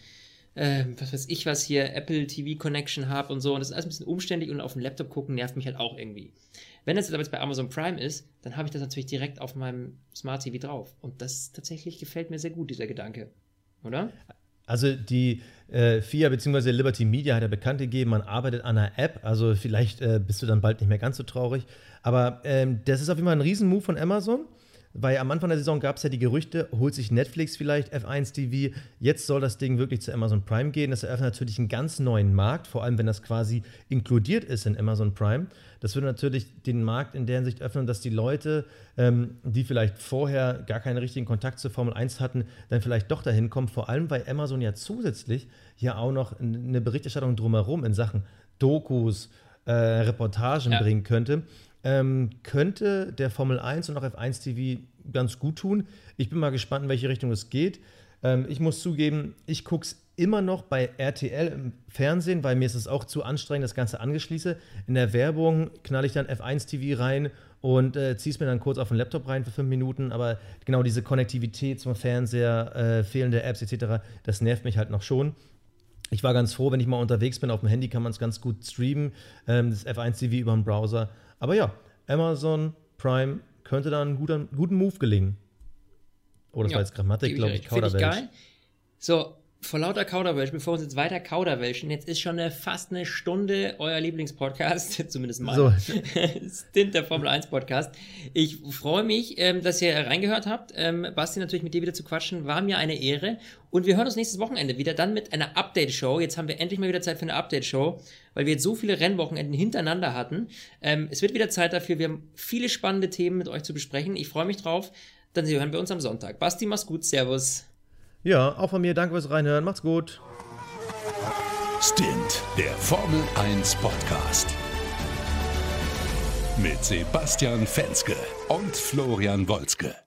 äh, was weiß ich was hier, Apple TV Connection habe und so. Und das ist alles ein bisschen umständlich und auf dem Laptop gucken nervt mich halt auch irgendwie. Wenn das jetzt aber jetzt bei Amazon Prime ist, dann habe ich das natürlich direkt auf meinem Smart TV drauf. Und das tatsächlich gefällt mir sehr gut, dieser Gedanke. Oder? Also die äh, FIA bzw. Liberty Media hat ja bekannt gegeben, man arbeitet an einer App. Also vielleicht äh, bist du dann bald nicht mehr ganz so traurig. Aber ähm, das ist auf jeden Fall ein Riesenmove von Amazon. Weil am Anfang der Saison gab es ja die Gerüchte, holt sich Netflix vielleicht F1 TV. Jetzt soll das Ding wirklich zu Amazon Prime gehen. Das eröffnet natürlich einen ganz neuen Markt, vor allem wenn das quasi inkludiert ist in Amazon Prime. Das würde natürlich den Markt in der Hinsicht öffnen, dass die Leute, ähm, die vielleicht vorher gar keinen richtigen Kontakt zur Formel 1 hatten, dann vielleicht doch dahin kommen. Vor allem, weil Amazon ja zusätzlich hier auch noch eine Berichterstattung drumherum in Sachen Dokus, äh, Reportagen ja. bringen könnte ähm, könnte der Formel 1 und auch F1 TV ganz gut tun. Ich bin mal gespannt, in welche Richtung es geht. Ähm, ich muss zugeben, ich gucke es immer noch bei RTL im Fernsehen, weil mir ist es auch zu anstrengend, das Ganze angeschließe. In der Werbung knalle ich dann F1 TV rein und äh, ziehe es mir dann kurz auf den Laptop rein für fünf Minuten. Aber genau diese Konnektivität zum Fernseher, äh, fehlende Apps etc., das nervt mich halt noch schon. Ich war ganz froh, wenn ich mal unterwegs bin. Auf dem Handy kann man es ganz gut streamen, ähm, das F1 TV über den Browser. Aber ja, Amazon Prime könnte da einen guten, guten Move gelingen. Oh, das ja, war jetzt Grammatik, glaube ich, Kauderwelsch. geil. So, vor lauter Kauderwelsch, bevor wir uns jetzt weiter Kauderwelschen, jetzt ist schon eine, fast eine Stunde euer Lieblingspodcast, zumindest mal. So. Stint der Formel 1 Podcast. Ich freue mich, ähm, dass ihr reingehört habt. Ähm, Basti, natürlich mit dir wieder zu quatschen, war mir eine Ehre. Und wir hören uns nächstes Wochenende wieder, dann mit einer Update-Show. Jetzt haben wir endlich mal wieder Zeit für eine Update-Show, weil wir jetzt so viele Rennwochenenden hintereinander hatten. Ähm, es wird wieder Zeit dafür. Wir haben viele spannende Themen mit euch zu besprechen. Ich freue mich drauf. Dann hören wir uns am Sonntag. Basti, mach's gut. Servus. Ja, auch von mir danke fürs Reinhören. Macht's gut. Stint, der Formel 1 Podcast. Mit Sebastian Fenske und Florian Wolzke.